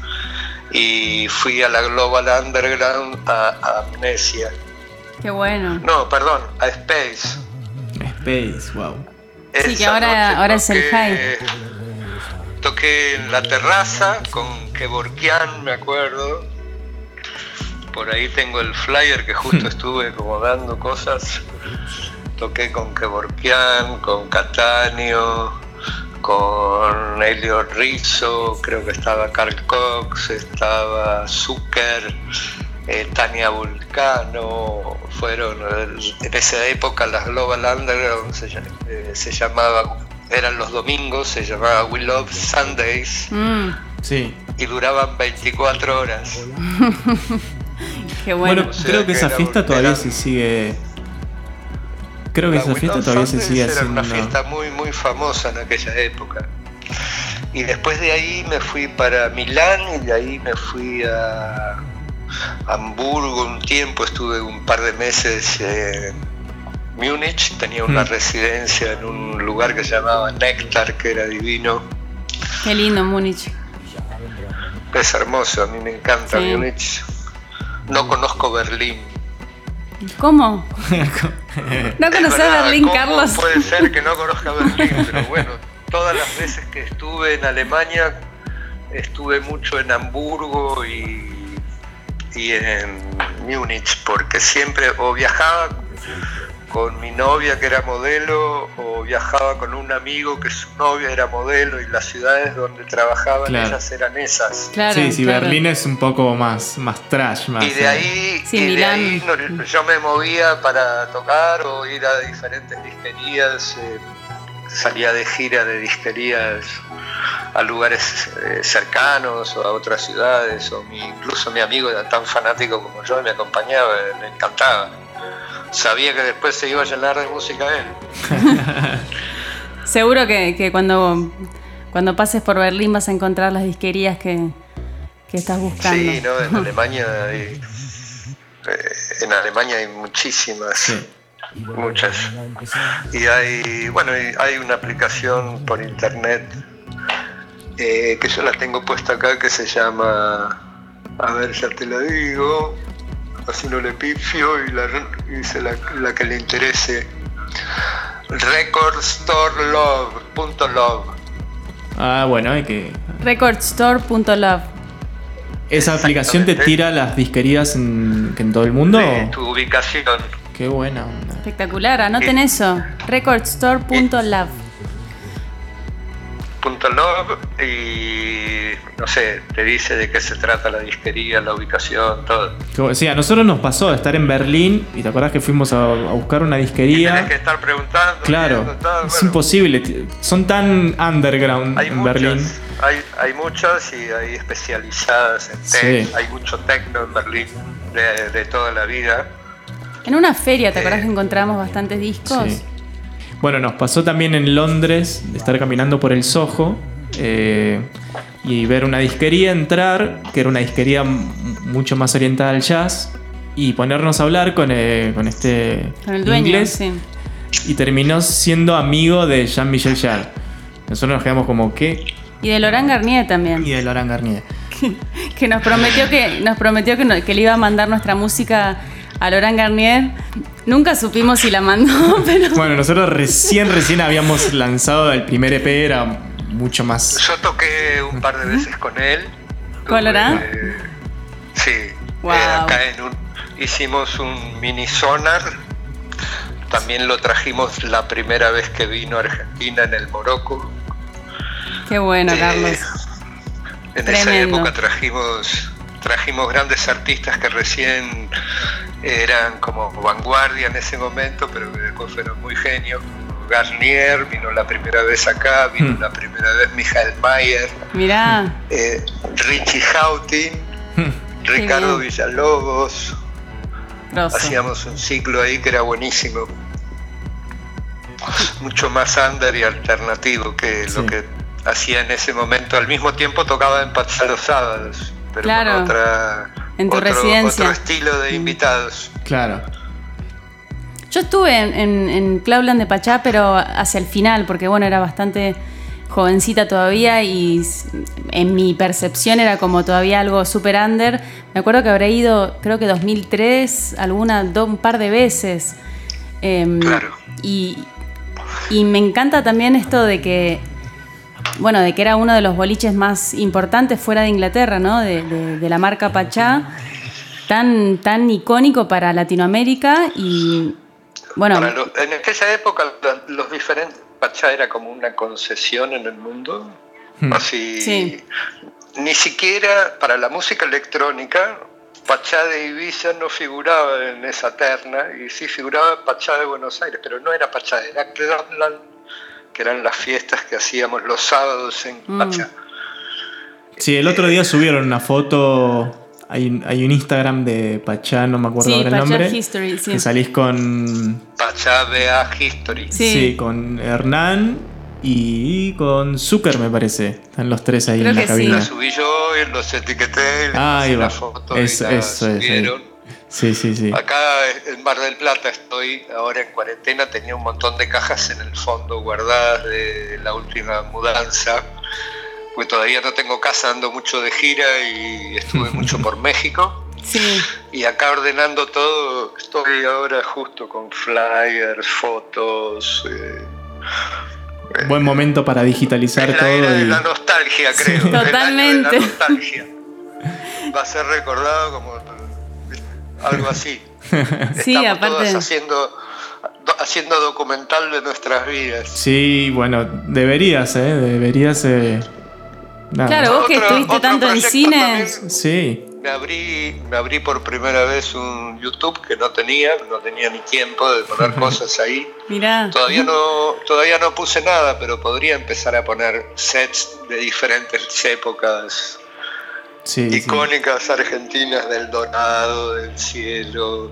Y fui a la Global Underground a, a Amnesia. Qué bueno. No, perdón, a Space. Space, wow. Sí, que ahora- ahora es el toqué- Toqué en la terraza con Kevorkian, me acuerdo. Por ahí tengo el flyer que justo estuve como dando cosas. Toqué con Kevorkian, con Catania, con Elliot Rizzo, creo que estaba Carl Cox, estaba Zucker, eh, Tania Vulcano, fueron en esa época las Global Underground se, eh, se llamaba, eran los domingos, se llamaba We Love Sundays Mm, Sí. y duraban 24 horas. qué Bueno, bueno. O sea creo que que esa fiesta todavía se sigue. Creo que La esa fiesta todavía se sigue era haciendo. una fiesta muy muy famosa en aquella época. Y después de ahí me fui para Milán y de ahí me fui a Hamburgo un tiempo, estuve un par de meses en Múnich, tenía una Mm. residencia en un lugar que se llamaba Néctar, que era divino. Qué lindo Múnich. Es hermoso, a mí me encanta Sí. Múnich. No conozco Berlín. ¿Cómo? ¿No conoces ¿Verdad? Berlín, ¿Cómo Carlos? Puede ser que no conozca Berlín, pero bueno, todas las veces que estuve en Alemania, estuve mucho en Hamburgo y, y en Múnich, porque siempre o viajaba con mi novia que era modelo, o viajaba con un amigo que su novia era modelo, y las ciudades donde trabajaban Claro. ellas eran esas. Claro, sí, sí, claro. Berlín es un poco más, más trash, más. Y de eh, ahí, Sí, y de ahí no- yo me movía para tocar o ir a diferentes disquerías, eh, salía de gira de disquerías a lugares eh, cercanos o a otras ciudades, o mi- incluso mi amigo era tan fanático como yo y me acompañaba, le encantaba. Sabía que después se iba a llenar de música él. Seguro que, que cuando, cuando pases por Berlín vas a encontrar las disquerías que, que estás buscando. Sí, ¿no? En Alemania hay, eh, en Alemania hay muchísimas. Sí. muchas. Y hay, bueno, hay una aplicación por internet eh, que yo la tengo puesta acá que se llama, a ver, ya te la digo, así no le pifio y, la, y se la, la que le interese. Recordstorelove.love Ah, bueno, hay que. Recordstore.love. ¿Esa aplicación te tira las disquerías en, todo el mundo? de tu ubicación. Qué buena onda. Espectacular, anoten eso. Recordstore.love. .love y no sé, te dice de qué se trata la disquería, la ubicación, todo. Bu- Sí, a nosotros nos pasó de estar en Berlín y te acordás que fuimos a, a buscar una Tienes disquería. que estar preguntando. Claro, viendo, todo, es bueno. imposible. Son tan underground Hay en muchas, Berlín. hay, hay muchas y hay especializadas en Sí. tech, hay mucho techno en Berlín de, de toda la vida. En una feria, ¿te acordás Eh, que encontramos bastantes discos? Sí. Bueno, nos pasó también en Londres de estar caminando por el Soho eh, y ver una disquería, entrar, que era una disquería mucho más orientada al jazz, y ponernos a hablar con, eh, con este Con el dueño, inglés sí. y terminó siendo amigo de Jean-Michel Jarre. Nosotros nos quedamos como, ¿qué? Y de Laurent Garnier también. Y de Laurent Garnier. Que nos prometió que, nos prometió que, no- que le iba a mandar nuestra música a Laurent Garnier. Nunca supimos si la mandó, pero. Bueno, nosotros recién, recién habíamos lanzado el primer EP, era mucho más... Yo toqué un par de veces con él. ¿Con Laurent? Eh, sí. Wow. Eh, acá en un, hicimos un mini sonar. También lo trajimos la primera vez que vino a Argentina en el Morocco. Qué bueno, Eh, Carlos. En esa época trajimos trajimos grandes artistas que recién eran como vanguardia en ese momento, pero que después fueron muy genios. Garnier vino la primera vez acá, vino Hmm. la primera vez Michael Mayer, Mirá, eh, Richie Houghton, Ricardo bien. Villalobos. grosso. Hacíamos un ciclo ahí que era buenísimo. Mucho más under y alternativo que Sí. lo que hacía en ese momento. Al mismo tiempo tocaba en Pachá los sábados, pero Claro. con otra, En tu otro, residencia. otro estilo de invitados. Claro. Yo estuve en, en, en Cloudland de Pachá, pero hacia el final, porque bueno, era bastante jovencita todavía y en mi percepción era como todavía algo super under. Me acuerdo que habré ido, creo que 2003, alguna, do- un par de veces. Em, Claro. Y, y me encanta también esto de que, bueno, de que era uno de los boliches más importantes fuera de Inglaterra, ¿no? De, de- de la marca Pachá, tan, tan icónico para Latinoamérica y, bueno, lo- en aquella época los diferentes... Pachá era como una concesión en el mundo. Hmm. Así, Sí. ni siquiera para la música electrónica Pachá de Ibiza no figuraba en esa terna y sí figuraba Pachá de Buenos Aires, pero no era Pachá, era Clubland, que eran las fiestas que hacíamos los sábados en Mm. Pachá. Sí, el otro día subieron una foto. Hay, hay un Instagram de Pachá, no me acuerdo Sí, ahora el Pachá nombre. History, sí. Que salís con. Pachá BA History. Sí. Sí, con Hernán y con Zucker, me parece. Están los tres ahí Creo en la cabina. La subí yo y los etiqueté, les Ah, ahí va. la foto Eso- y la eso es, ahí. Sí, sí, sí. Acá en Mar del Plata estoy ahora en cuarentena, tenía un montón de cajas en el fondo guardadas de la última mudanza, porque todavía no tengo casa, ando mucho de gira y estuve mucho por México. Sí. Y acá ordenando todo, estoy ahora justo con flyers, fotos. eh, Buen momento para digitalizar es la era todo. de y- la nostalgia, creo. el año de Totalmente. la nostalgia. Va a ser recordado como algo así. Sí, Estamos aparte. todos haciendo, do- haciendo documental de nuestras vidas. Sí, bueno, deberías, ¿eh? Deberías. eh, nada. Claro, vos que estuviste otro tanto en cine. también, Sí, Me abrí, me abrí por primera vez un YouTube que no tenía, no tenía ni tiempo de poner cosas ahí. Mirá. Todavía no, todavía no puse nada, pero podría empezar a poner sets de diferentes épocas sí. sí. icónicas argentinas del Donado, del Cielo,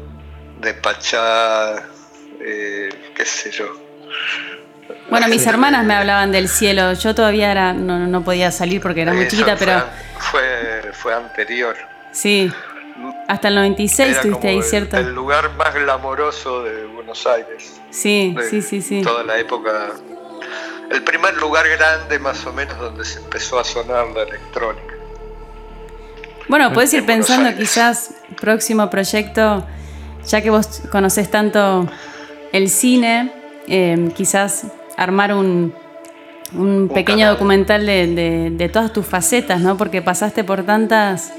de Pachá, eh, qué sé yo. Bueno, mis hermanas me hablaban del cielo. Yo todavía era, no, no podía salir porque era muy chiquita, fue pero Fue, fue anterior. sí. Hasta el 96 Era estuviste como ahí, ¿cierto? El lugar más glamoroso de Buenos Aires. Sí, de sí, sí, sí. Toda la época. El primer lugar grande más o menos donde se empezó a sonar la electrónica. Bueno, puedes ir pensando quizás próximo proyecto, ya que vos conocés tanto el cine, eh, quizás armar un, un pequeño canal. documental de, de- de todas tus facetas, ¿no? Porque pasaste por tantas...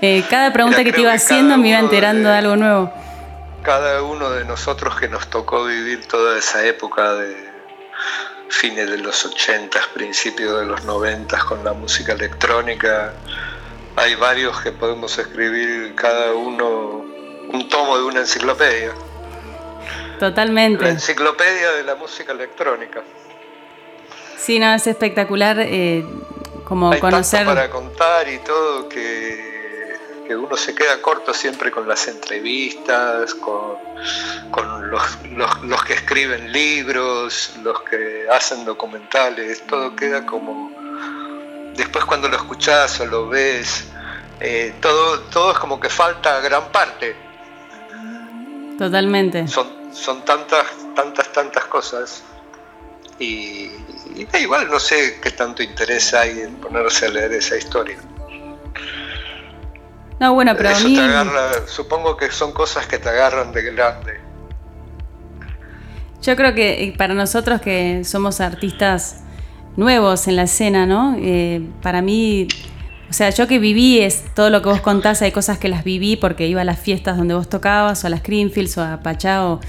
eh, cada pregunta Mira, que te iba que haciendo me iba enterando de- de algo nuevo. Cada uno de nosotros que nos tocó vivir toda esa época de fines de los 80, principios de los 90 con la música electrónica, hay varios que podemos escribir cada uno un tomo de una enciclopedia. La Totalmente. enciclopedia de la música electrónica. Sí, no, es espectacular eh, como Hay conocer... tanto para contar y todo que, que uno se queda corto siempre con las entrevistas, con, con los, los- los que escriben libros, los que hacen documentales, todo queda como... Después cuando lo escuchás o lo ves, eh, todo, todo es como que falta gran parte. Totalmente. Son, son tantas, tantas, tantas cosas. Y, y da igual no sé qué tanto interés hay en ponerse a leer esa historia. No, bueno, pero a Eso mí... te agarra, supongo que son cosas que te agarran de grande. Yo creo que para nosotros que somos artistas nuevos en la escena, ¿no? Eh, para mí, o sea, yo que viví es todo lo que vos contás, hay cosas que las viví porque iba a las fiestas donde vos tocabas, o a las Greenfields, o a Pachá, o,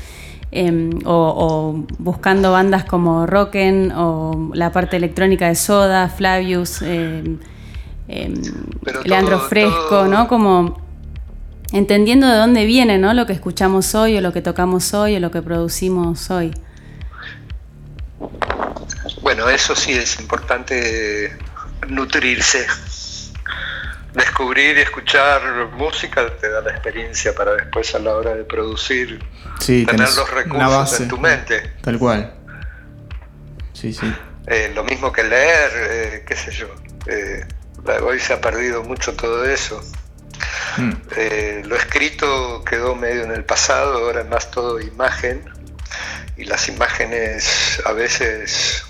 em, o- o buscando bandas como Rocken, o la parte electrónica de Soda, Flavius, em, em, Leandro todo- Fresco, todo- ¿no? Como entendiendo de dónde viene, ¿no? Lo que escuchamos hoy, o lo que tocamos hoy, o lo que producimos hoy. Bueno, eso sí es importante nutrirse. Descubrir y escuchar música te da la experiencia para después a la hora de producir Sí, tener los recursos base. en tu mente. Tal cual. Sí, sí. Eh, lo mismo que leer, eh, qué sé yo. Eh, hoy se ha perdido mucho todo eso. Mm. Eh, lo escrito quedó medio en el pasado, ahora es más todo imagen y las imágenes a veces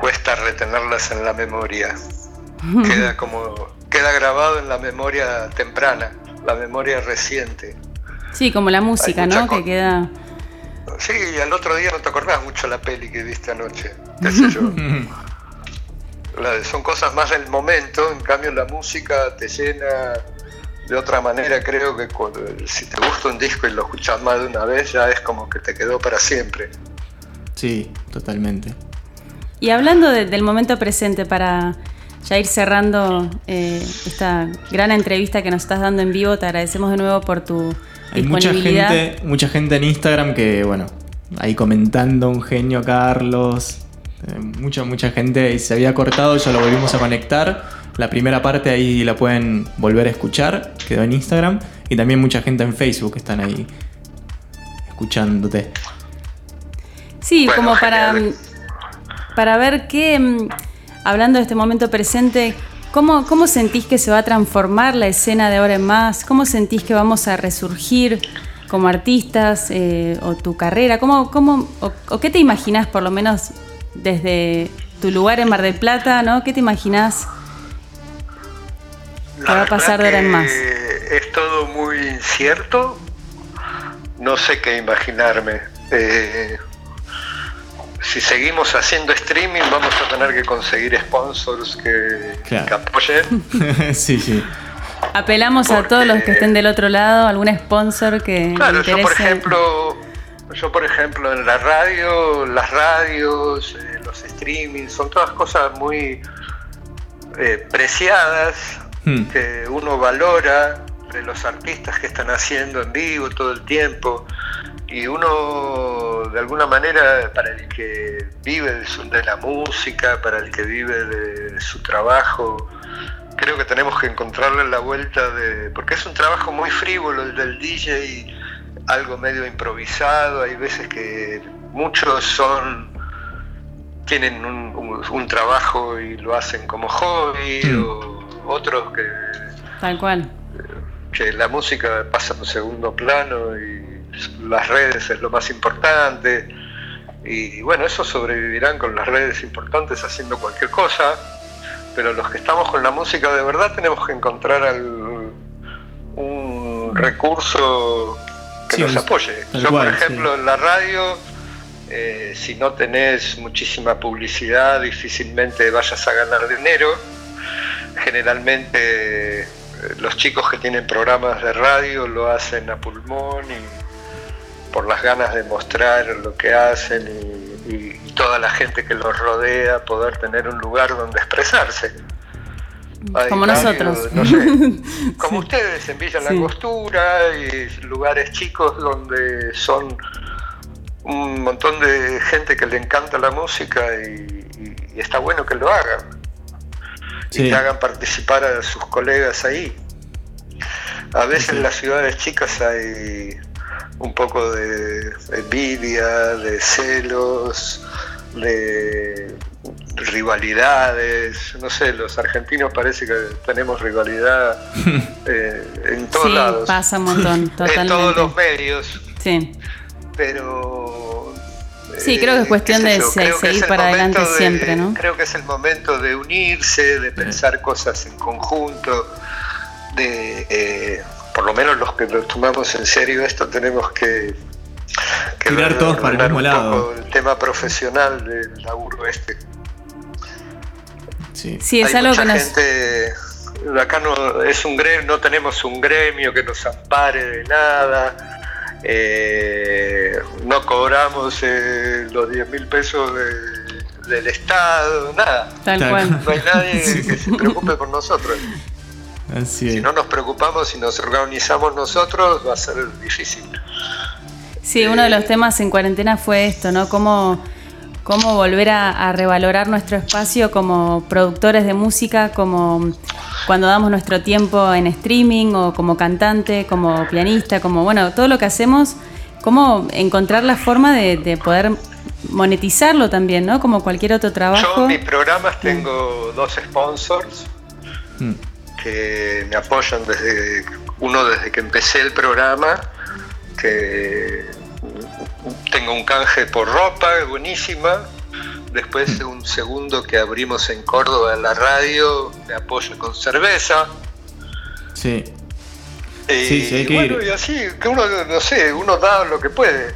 cuesta retenerlas en la memoria. Queda como queda grabado en la memoria temprana, la memoria reciente. Sí, como la música, ¿no? Que queda. Sí, y al otro día no te acordás mucho la peli que viste anoche, qué sé yo. La- son cosas más del momento, en cambio la música te llena de otra manera, creo que cuando- si te gusta un disco y lo escuchas más de una vez, ya es como que te quedó para siempre. Sí, totalmente. Y hablando de- del momento presente, para ya ir cerrando eh, esta gran entrevista que nos estás dando en vivo. Te agradecemos de nuevo por tu Hay mucha gente, mucha gente en Instagram que, bueno, ahí comentando un genio Carlos. Eh, mucha, mucha gente y se había cortado, ya lo volvimos a conectar. La primera parte ahí la pueden volver a escuchar, quedó en Instagram. Y también mucha gente en Facebook están ahí escuchándote. Sí, Bueno, como para, genial. Para ver qué, mm, hablando de este momento presente, ¿cómo, ¿cómo sentís que se va a transformar la escena de ahora en más? ¿Cómo sentís que vamos a resurgir como artistas eh, o tu carrera? ¿Cómo, cómo, o, o qué te imaginás, por lo menos desde tu lugar en Mar del Plata, ¿no? ¿Qué te imaginás que va a pasar de ahora en más? Es todo muy incierto. No sé qué imaginarme. Eh, si seguimos haciendo streaming, vamos a tener que conseguir sponsors que, Claro. que apoyen. sí, sí. Apelamos a todos los que estén del otro lado, algún sponsor que Claro, yo por interese. ejemplo, yo por ejemplo en la radio, las radios, eh, los streamings, son todas cosas muy eh, preciadas Hmm. que uno valora de los artistas que están haciendo en vivo todo el tiempo y uno de alguna manera para el que vive de, su- de la música, para el que vive de, su trabajo, creo que tenemos que encontrarle la vuelta de porque es un trabajo muy frívolo el del DJ, algo medio improvisado, hay veces que muchos son tienen un, un- un trabajo y lo hacen como hobby o otros que, Tal cual. que la música pasa en segundo plano y las redes es lo más importante y bueno, eso sobrevivirán con las redes importantes haciendo cualquier cosa, pero los que estamos con la música de verdad tenemos que encontrar al- un recurso que Sí, nos apoye. Yo, cual, por ejemplo, sí. en la radio, eh, si no tenés muchísima publicidad, difícilmente vayas a ganar dinero. Generalmente eh, los chicos que tienen programas de radio lo hacen a pulmón y por las ganas de mostrar lo que hacen y, y- y toda la gente que los rodea poder tener un lugar donde expresarse. Hay Como nosotros. no sé, como ustedes en Villa Sí. Langostura y lugares chicos donde son un montón de gente que le encanta la música y, y- y está bueno que lo hagan Sí. y que hagan participar a sus colegas ahí. A veces en las ciudades chicas hay un poco de envidia, de celos, de rivalidades. No sé, los argentinos parece que tenemos rivalidad eh, en todos Sí, lados. pasa un montón, En todos totalmente. los medios, Sí. pero... Sí, creo que es cuestión qué sé de yo, se- seguir para adelante de- siempre, ¿no? Creo que es el momento de unirse, de pensar cosas en conjunto, de... eh, por lo menos los que lo tomamos en serio esto tenemos que... que Tirar ver- todos para el mismo un lado. poco El tema profesional del laburo este. Sí. Sí, es Hay algo mucha que nos... gente, acá no es un gremio, no tenemos un gremio que nos ampare de nada, eh, no cobramos eh, los 10 mil pesos de- del Estado, nada. Tal Tal cual. No hay nadie Sí. que se preocupe por nosotros. Así es. Si no nos preocupamos y nos organizamos nosotros, va a ser difícil. Sí, uno de los temas en cuarentena fue esto, ¿no? Cómo, cómo volver a, a revalorar nuestro espacio como productores de música, como cuando damos nuestro tiempo en streaming o como cantante, como pianista, como, bueno, todo lo que hacemos, cómo encontrar la forma de, de poder monetizarlo también, ¿no? Como cualquier otro Yo trabajo. en mis programas tengo dos sponsors Mm. Que me apoyan desde uno desde que empecé el programa, que tengo un canje por ropa buenísima. Después un segundo que abrimos en Córdoba en la radio, me apoya con cerveza. Sí. Y Sí, sí, hay que bueno, ir. y así, que uno, no sé, uno da lo que puede.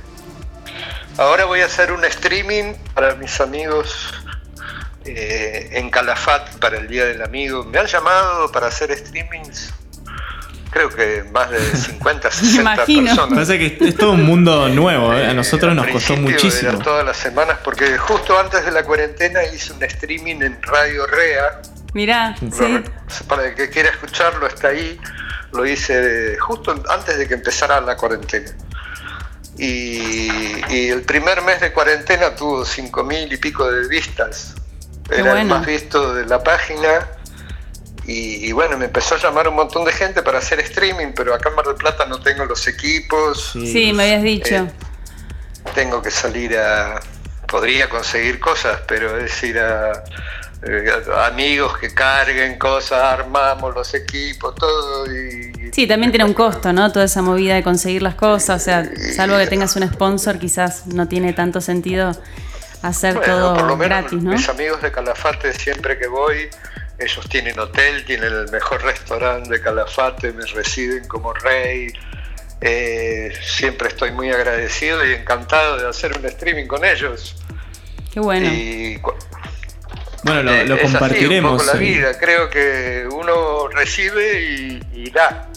Ahora voy a hacer un streaming para mis amigos eh, en Calafat para el Día del Amigo. Me han llamado para hacer streamings, creo que más de 50, 60 imagino. personas. Pasa que es todo un mundo nuevo, ¿eh? a Eh, nosotros nos costó muchísimo. era todas las semanas, porque justo antes de la cuarentena hice un streaming en Radio Rea, Mirá, Lo sí. Para el que quiera escucharlo, está ahí. Lo hice justo antes de que empezara la cuarentena. Y, y el primer mes de cuarentena tuvo cinco mil y pico de vistas. Qué Era el más visto de la página. Y, y bueno, me empezó a llamar un montón de gente para hacer streaming, pero acá en Mar del Plata no tengo los equipos. Sí, me habías dicho. Eh, tengo que salir a. Podría conseguir cosas, pero es ir a, eh, a amigos que carguen cosas, armamos los equipos, todo. Y, Sí, también tiene un costo, ¿no? Toda esa movida de conseguir las cosas. O sea, salvo que tengas un sponsor, quizás no tiene tanto sentido hacer Bueno, todo por lo menos gratis, ¿no? mis amigos de Calafate, siempre que voy, ellos tienen hotel, tienen el mejor restaurante de Calafate, me reciben como rey. Eh, siempre estoy muy agradecido y encantado de hacer un streaming con ellos. Qué bueno. Y Bueno, lo, lo es así compartiremos. un poco la eh. vida. Creo que uno recibe y, y da.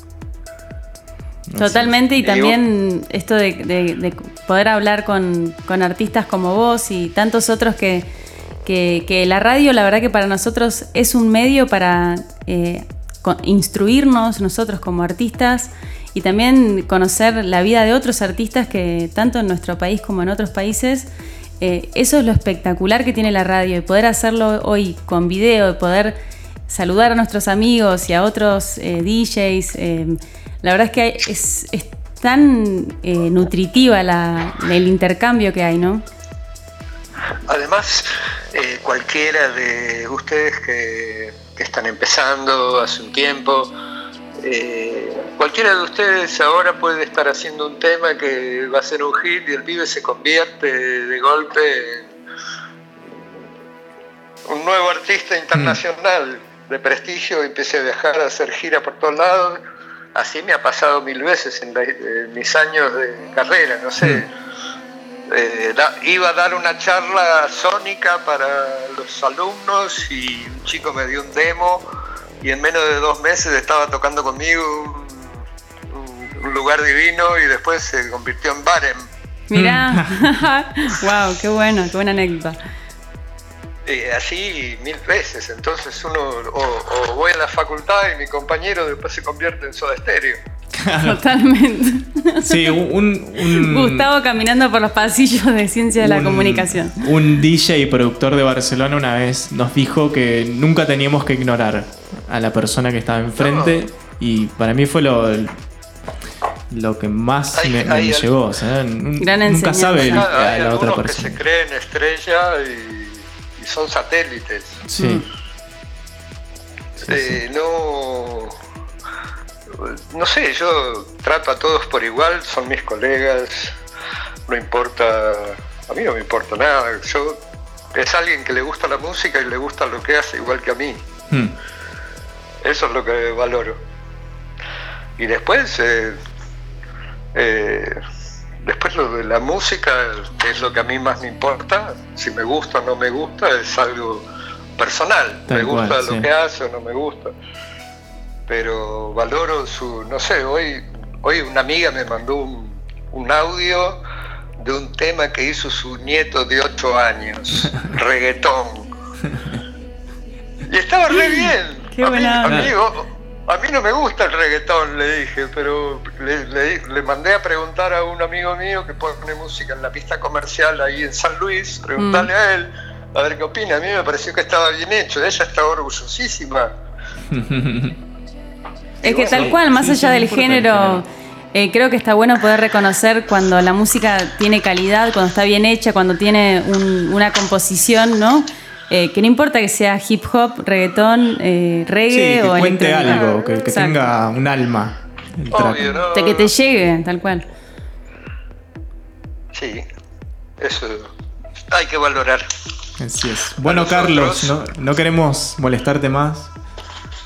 Totalmente, y también esto de, de- de poder hablar con, con artistas como vos y tantos otros que, que- que la radio, la verdad que para nosotros es un medio para eh, instruirnos nosotros como artistas y también conocer la vida de otros artistas que tanto en nuestro país como en otros países. eh, eso es lo espectacular que tiene la radio y poder hacerlo hoy con video, y poder saludar a nuestros amigos y a otros eh, DJs. La verdad es que hay- es, es tan eh, nutritiva la- el intercambio que hay, ¿no? Además, eh, cualquiera de ustedes que, que están empezando hace un tiempo, eh, cualquiera de ustedes ahora puede estar haciendo un tema que va a ser un hit y el pibe se convierte de golpe en un nuevo artista internacional de prestigio y empiece a viajar, a hacer gira por todos lados. Así me ha pasado mil veces en, la- en mis años de carrera, no sé. Eh, da- iba a dar una charla sónica para los alumnos y un chico me dio un demo y en menos de dos meses estaba tocando conmigo un, un- un lugar divino y después se convirtió en Barem. Mirá, wow, qué bueno, qué buena anécdota. Eh, así mil veces, entonces uno o, o voy a la facultad y mi compañero después se convierte en soda estéreo. Totalmente. Sí, un, un- Gustavo caminando por los pasillos de ciencia de la un- comunicación. Un DJ y productor de Barcelona una vez nos dijo que nunca teníamos que ignorar a la persona que estaba enfrente y para mí fue lo, lo que más Hay- me, me hay- llegó. o sea, nunca enseñanza. sabe el- Ah, a hay la otra algunos que persona. se creen estrella y son satélites. Sí. Sí, sí. Eh, no. No sé, yo trato a todos por igual, son mis colegas, no importa. A mí no me importa nada. Yo. Es alguien que le gusta la música y le gusta lo que hace igual que a mí. Hmm. Eso es lo que valoro. Y después, eh, eh, después lo de la música, que es lo que a mí más me importa, si me gusta o no me gusta, es algo personal. Tal me gusta cual, lo sí. que hace o no me gusta. Pero valoro su, no sé, hoy, hoy una amiga me mandó un, un audio de un tema que hizo su nieto de 8 años, reggaetón. Y estaba re bien. Qué buena a, onda. mí, o- a mí no me gusta el reggaetón, le dije, pero le, le- le mandé a preguntar a un amigo mío que pone música en la pista comercial ahí en San Luis, preguntarle Mm. a él, a ver qué opina. A mí me pareció que estaba bien hecho, ella estaba orgullosísima. Es que bueno, tal cual, más sí, allá del género. eh, creo que está bueno poder reconocer cuando la música tiene calidad, cuando está bien hecha, cuando tiene un- una composición, ¿no? Eh, que no importa que sea hip hop, reggaetón, eh, Sí, reggae que o cuente algo, que, tenga un alma. Obvio, que te llegue, tal cual. Sí, eso hay que valorar. Así es. Bueno, Carlos, no, no queremos molestarte más.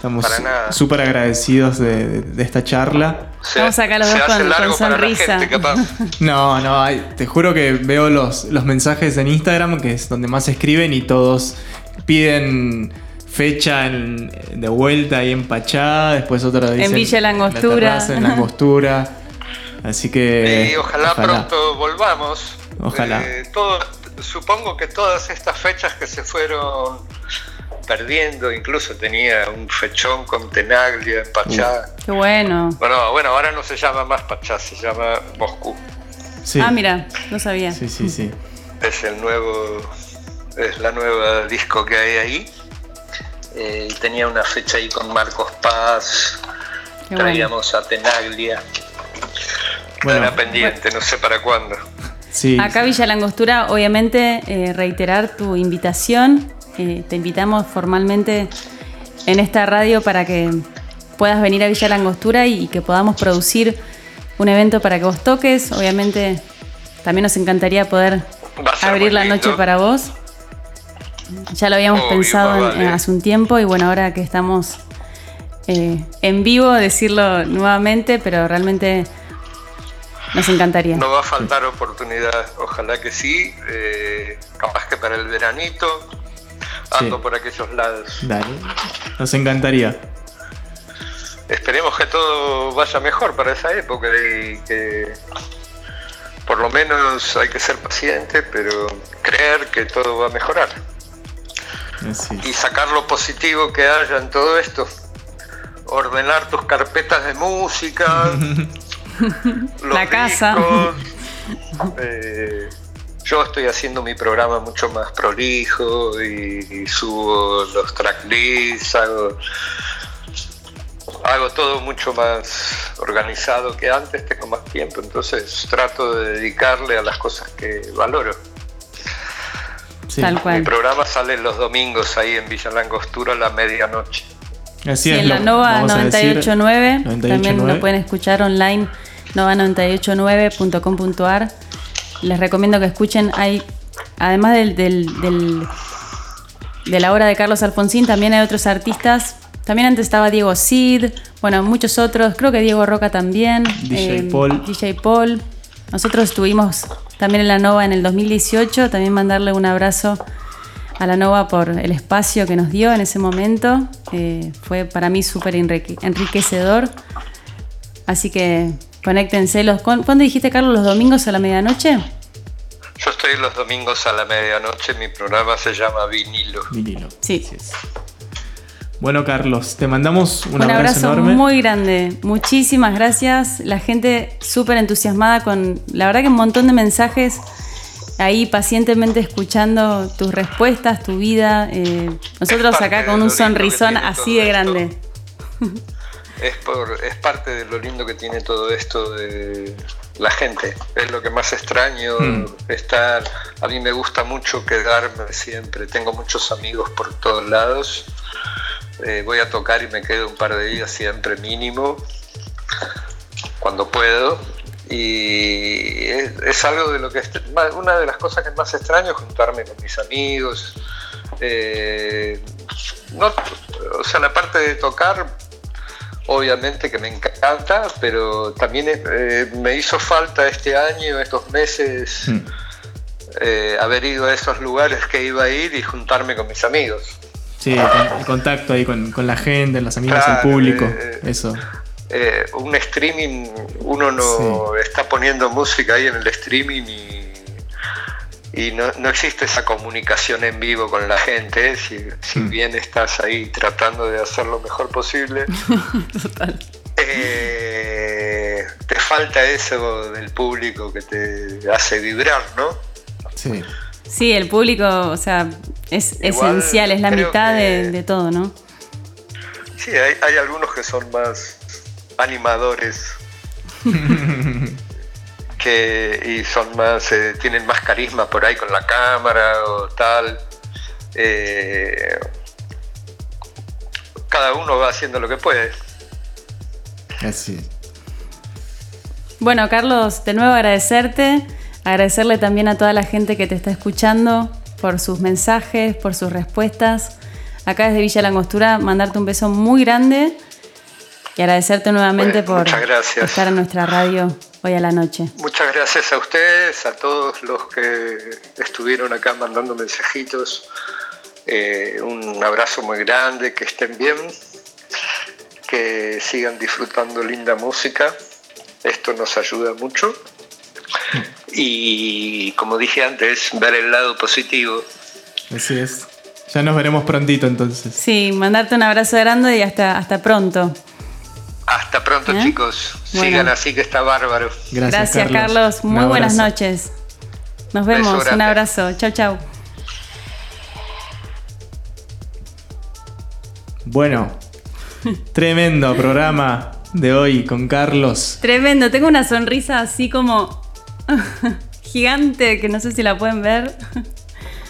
Estamos súper agradecidos de, de- de esta charla. Se- Estamos acá los dos con- con sonrisa. gente. No, no, ay, te juro que veo los, los mensajes en Instagram, que es donde más escriben, y todos piden fecha en- de vuelta ahí en Pachá, después Villa La en Angostura. terraza, en la Angostura. Así que. Y ojalá, pronto volvamos. Ojalá. Eh, todo- supongo que todas estas fechas que se fueron perdiendo, incluso tenía un fechón con Tenaglia en Pachá. Qué bueno. Bueno, bueno, ahora no se llama más Pachá, se llama Moscú. Sí. Ah, mira, no sabía. Sí, sí, sí. Es el nuevo, es la nueva disco que hay ahí. Eh, y tenía una fecha ahí con Marcos Paz, Qué bueno. traíamos a Tenaglia. Bueno. Era pendiente, no sé para cuándo. Sí. Acá Villa Langostura, obviamente, eh, reiterar tu invitación. Eh, te invitamos formalmente en esta radio para que puedas venir a Villa Langostura y, que podamos producir un evento para que vos toques. Obviamente, también nos encantaría poder abrir la noche para vos. Ya lo habíamos Obvio, pensado en- en hace un tiempo y bueno, ahora que estamos eh, en vivo, decirlo nuevamente, pero realmente nos encantaría. No va a faltar oportunidad, ojalá que sí. eh, capaz que para el veranito ando Sí. por aquellos lados. Dale. Nos encantaría. Esperemos que todo vaya mejor para esa época y que por lo menos hay que ser paciente, pero creer que todo va a mejorar Así. y sacar lo positivo que haya en todo esto. Ordenar tus carpetas de música, los La casa. discos. Eh, yo estoy haciendo mi programa mucho más prolijo y, y subo los tracklists, hago, hago todo mucho más organizado que antes, tengo más tiempo, entonces trato de dedicarle a las cosas que valoro. Sí. Tal Mi programa sale los domingos ahí en Villa Langostura a la medianoche. Así Sí, es. en la Nova vamos a decir, 989, 989. también lo pueden escuchar online, nova989.com.ar. Les recomiendo que escuchen, hay, además del, del- del- de la obra de Carlos Alfonsín, también hay otros artistas. También antes estaba Diego Cid, bueno, muchos otros, creo que Diego Roca también. DJ Paul. DJ Paul. Nosotros estuvimos también en la Nova en el 2018, también mandarle un abrazo a la Nova por el espacio que nos dio en ese momento. Eh, fue para mí súper enrique- enriquecedor. Así que conéctense. Los, ¿cuán- ¿Cuándo dijiste, Carlos, los domingos a la medianoche? Yo estoy los domingos a la medianoche, mi programa se llama Vinilo. Vinilo. Sí. Bueno, Carlos, te mandamos un, Un, abrazo, abrazo enorme. muy grande. Muchísimas gracias. La gente súper entusiasmada con, la verdad que un montón de mensajes ahí pacientemente escuchando tus respuestas, tu vida. Eh, nosotros acá con un sonrisón así de esto. grande. Es, por, es parte de lo lindo que tiene todo esto de la gente. Es lo que más extraño, Mm. estar... A mí me gusta mucho quedarme siempre. Tengo muchos amigos por todos lados. Eh, voy a tocar y me quedo un par de días siempre mínimo, cuando puedo. Y es, es algo de lo que... Una de las cosas que más extraño es juntarme con mis amigos. Eh, no, o sea, la parte de tocar obviamente que me encanta, pero también eh, me hizo falta este año, estos meses, Mm. eh, haber ido a esos lugares que iba a ir y juntarme con mis amigos. Sí, el contacto ahí con, con la gente, los amigos, Claro, el público. eh, Eso. Un streaming, uno no está poniendo música ahí en el streaming y, y no, no existe esa comunicación en vivo con la gente. Si, si Mm. bien estás ahí tratando de hacer lo mejor posible, Total. eh, te falta eso del público que te hace vibrar, ¿no? Sí. Sí, el público, o sea, es Igual esencial, es la mitad de, de todo, ¿no? Sí, hay, hay algunos que son más animadores que y son más eh, tienen más carisma por ahí con la cámara o tal Eh, cada uno va haciendo lo que puede Así. Bueno, Carlos, de nuevo agradecerte, agradecerle también a toda la gente que te está escuchando por sus mensajes, por sus respuestas. Acá desde Villa Langostura, mandarte un beso muy grande y agradecerte nuevamente Bueno, por gracias. estar en nuestra radio hoy a la noche. muchas gracias a ustedes a todos los que estuvieron acá mandando mensajitos Eh, un abrazo muy grande que estén bien que sigan disfrutando linda música esto nos ayuda mucho y como dije antes ver el lado positivo Así es. Ya nos veremos prontito entonces. Sí, mandarte un abrazo grande y hasta, hasta pronto. Hasta pronto, ¿Eh? chicos. Bueno. Sigan así que está bárbaro. Gracias, Carlos. Un Muy buenas noches. Nos vemos. Un abrazo. Chau, chau. Bueno, tremendo programa de hoy con Carlos. Tremendo. Tengo una sonrisa así como gigante que no sé si la pueden ver.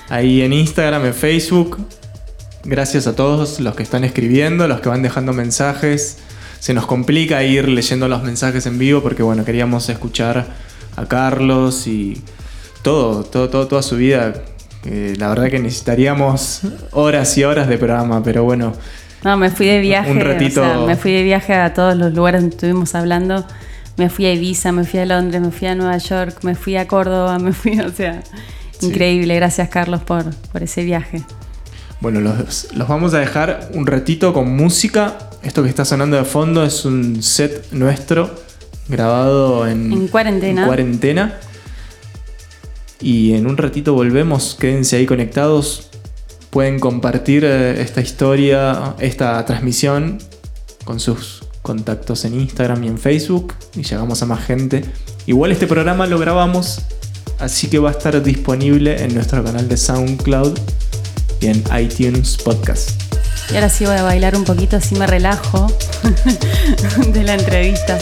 Ahí en Instagram, en Facebook. Gracias a todos los que están escribiendo, los que van dejando mensajes. Se nos complica ir leyendo los mensajes en vivo porque bueno, queríamos escuchar a Carlos y todo, todo, todo toda su vida. Eh, la verdad que necesitaríamos horas y horas de programa, pero bueno, No, me fui de viaje. Un ratito- o sea, me fui de viaje a todos los lugares donde estuvimos hablando. Me fui a Ibiza, me fui a Londres, me fui a Nueva York, me fui a Córdoba, me fui, o sea, increíble. Gracias, Carlos, por, por ese viaje. Bueno, los, los vamos a dejar un ratito con música. Esto que está sonando de fondo es un set nuestro grabado en, En cuarentena. en cuarentena. Y en un ratito volvemos. Quédense ahí conectados. Pueden compartir eh, esta historia, esta transmisión con sus contactos en Instagram y en Facebook. Y llegamos a más gente. Igual este programa lo grabamos. Así que va a estar disponible en nuestro canal de SoundCloud y en iTunes Podcast. Y ahora sí voy a bailar un poquito, así me relajo de la entrevista.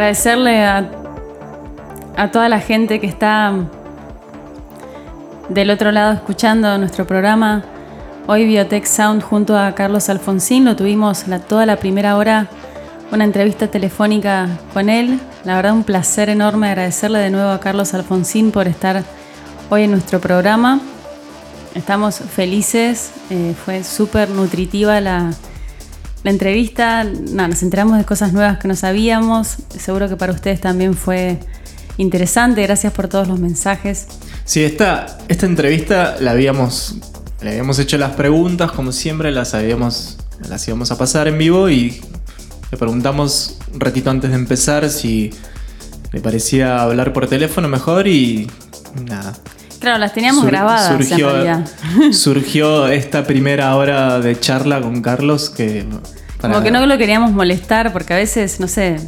Agradecerle a, toda la gente que está del otro lado escuchando nuestro programa. Hoy Biotech Sound junto a Carlos Alfonsín, lo tuvimos toda la primera hora, una entrevista telefónica con él. La verdad un placer enorme agradecerle de nuevo a Carlos Alfonsín por estar hoy en nuestro programa. Estamos felices, eh, fue súper nutritiva la, la entrevista, no, nos enteramos de cosas nuevas que no sabíamos, seguro que para ustedes también fue interesante, gracias por todos los mensajes. Sí, esta, esta entrevista la habíamos, le habíamos hecho las preguntas, como siempre, las habíamos, las íbamos a pasar en vivo y le preguntamos un ratito antes de empezar si le parecía hablar por teléfono mejor y nada. Claro, las teníamos Sur- grabadas surgió, en realidad. surgió esta primera hora de charla con Carlos que... para- Como que no lo queríamos molestar porque a veces, no sé,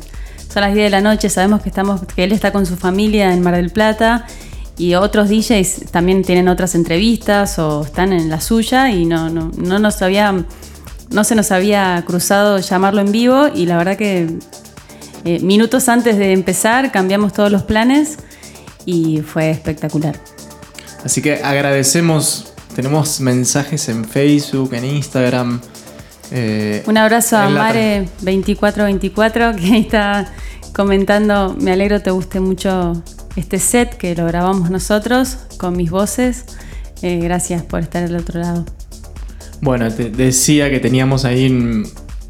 son las 10 de la noche, sabemos que, estamos, que él está con su familia en Mar del Plata y otros DJs también tienen otras entrevistas o están en la suya y no, no, no nos había, no se nos había cruzado llamarlo en vivo y la verdad que eh, minutos antes de empezar cambiamos todos los planes y fue espectacular. Así que agradecemos, tenemos mensajes en Facebook, en Instagram. eh, Un abrazo a en la- Mare2424 que está comentando, me alegro te guste mucho este set que lo grabamos nosotros con mis voces. Eh, gracias por estar al otro lado. Bueno, te decía que teníamos ahí,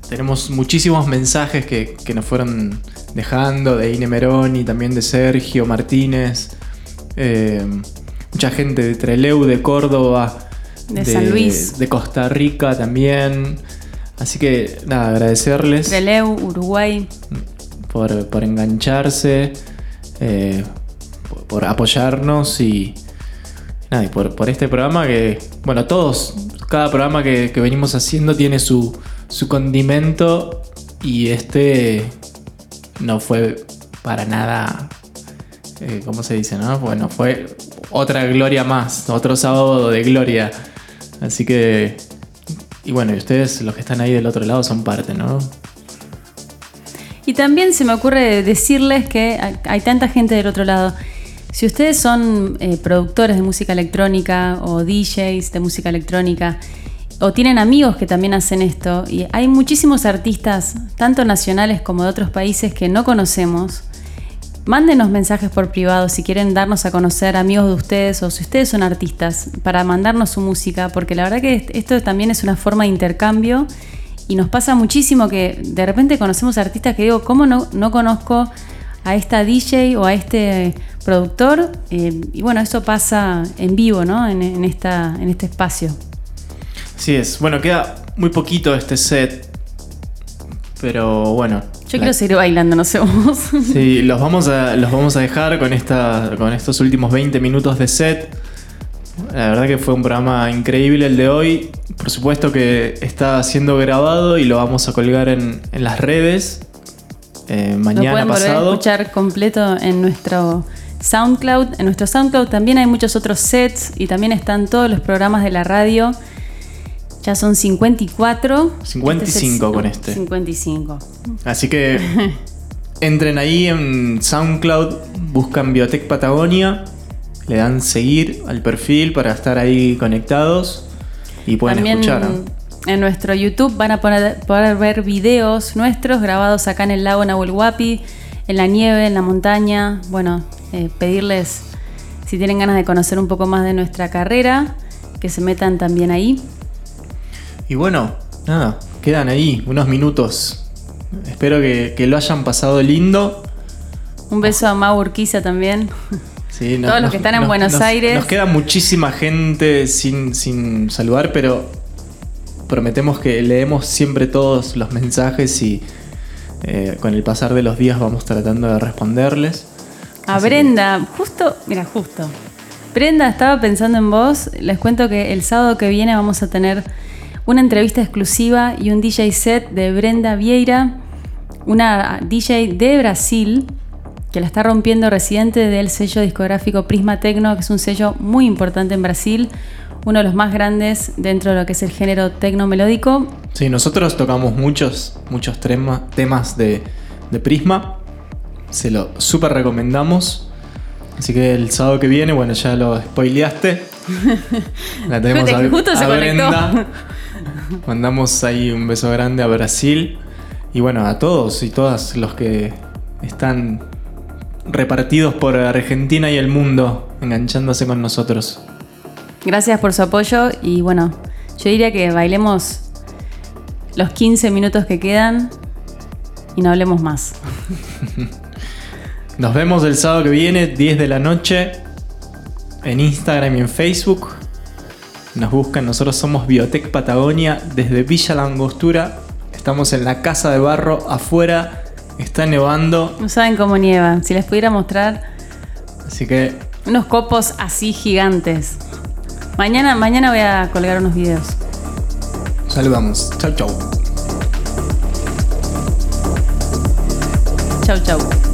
tenemos muchísimos mensajes que, que nos fueron dejando de Ine Meroni, también de Sergio Martínez, eh, mucha gente de Treleu, de Córdoba, De San Luis. de Costa Rica también. Así que nada, agradecerles Treleu, Uruguay. por, por engancharse, eh, por, por apoyarnos y, nada, y por, por este programa que, bueno, todos, cada programa que, que venimos haciendo tiene su, su condimento y este no fue para nada, eh, ¿cómo se dice? No? Bueno, fue otra gloria más, otro sábado de gloria. Así que, y bueno, y ustedes, los que están ahí del otro lado, son parte, ¿no? Y también se me ocurre decirles que hay- tanta gente del otro lado. Si ustedes son eh, productores de música electrónica o DJs de música electrónica o tienen amigos que también hacen esto, y hay muchísimos artistas, tanto nacionales como de otros países que no conocemos, mándenos mensajes por privado si quieren darnos a conocer amigos de ustedes o si ustedes son artistas para mandarnos su música, porque la verdad que esto también es una forma de intercambio y nos pasa muchísimo que de repente conocemos artistas que digo, ¿cómo no, no conozco a esta DJ o a este productor? Eh, y bueno, eso pasa en vivo, ¿no? En, esta, en este espacio. Así es. Bueno, queda muy poquito este set. Pero bueno. Yo quiero seguir bailando, no sé vos. Sí, los vamos a, los vamos a dejar con, esta, con estos últimos 20 minutos de set. La verdad que fue un programa increíble el de hoy. Por supuesto que está siendo grabado y lo vamos a colgar en, en las redes. eh, Lo mañana pueden volver a pasado. escuchar completo en nuestro SoundCloud. En nuestro SoundCloud también hay muchos otros sets y también están todos los programas de la radio. Ya son 54. 55 con este. 55. Así que entren ahí en SoundCloud, buscan Biotech Patagonia, le dan seguir al perfil para estar ahí conectados y pueden También escuchar. ¿no? en nuestro YouTube van a poder, poder ver videos nuestros grabados acá en el lago Nahuel Huapi, en la nieve, en la montaña. Bueno, eh, pedirles si tienen ganas de conocer un poco más de nuestra carrera, que se metan también ahí. Y bueno, nada, quedan ahí unos minutos. Espero que, que lo hayan pasado lindo. Un beso a Mau Urquiza también. Sí, no- Todos los nos- que están en nos- Buenos nos- Aires. Nos queda muchísima gente sin, sin saludar, pero prometemos que leemos siempre todos los mensajes y eh, con el pasar de los días vamos tratando de responderles. A Así que- Brenda, justo, mira, justo. Brenda, estaba pensando en vos. Les cuento que el sábado que viene vamos a tener una entrevista exclusiva y un DJ set de Brenda Vieira, una DJ de Brasil que la está rompiendo residente del sello discográfico Prisma Tecno, que es un sello muy importante en Brasil, uno de los más grandes dentro de lo que es el género tecno melódico. Sí, nosotros tocamos muchos, muchos trema- temas de, de Prisma Se lo súper recomendamos. Así que el sábado que viene, bueno, ya lo spoileaste. La tenemos Justo- a, a. Brenda. Mandamos ahí un beso grande a Brasil. Y bueno, a todos y todas los que están repartidos por Argentina y el mundo, enganchándose con nosotros. Gracias por su apoyo y bueno, yo diría que bailemos los 15 minutos que quedan y no hablemos más. Nos vemos el sábado que viene, 10 de la noche, en Instagram y en Facebook. Nos buscan, nosotros somos Biotech Patagonia desde Villa La Angostura. Estamos en la casa de barro afuera, está nevando, No saben cómo nieva. Si les pudiera mostrar así que unos copos así gigantes. Mañana, mañana voy a colgar unos videos. saludamos. Chau, chau. Chau, chau.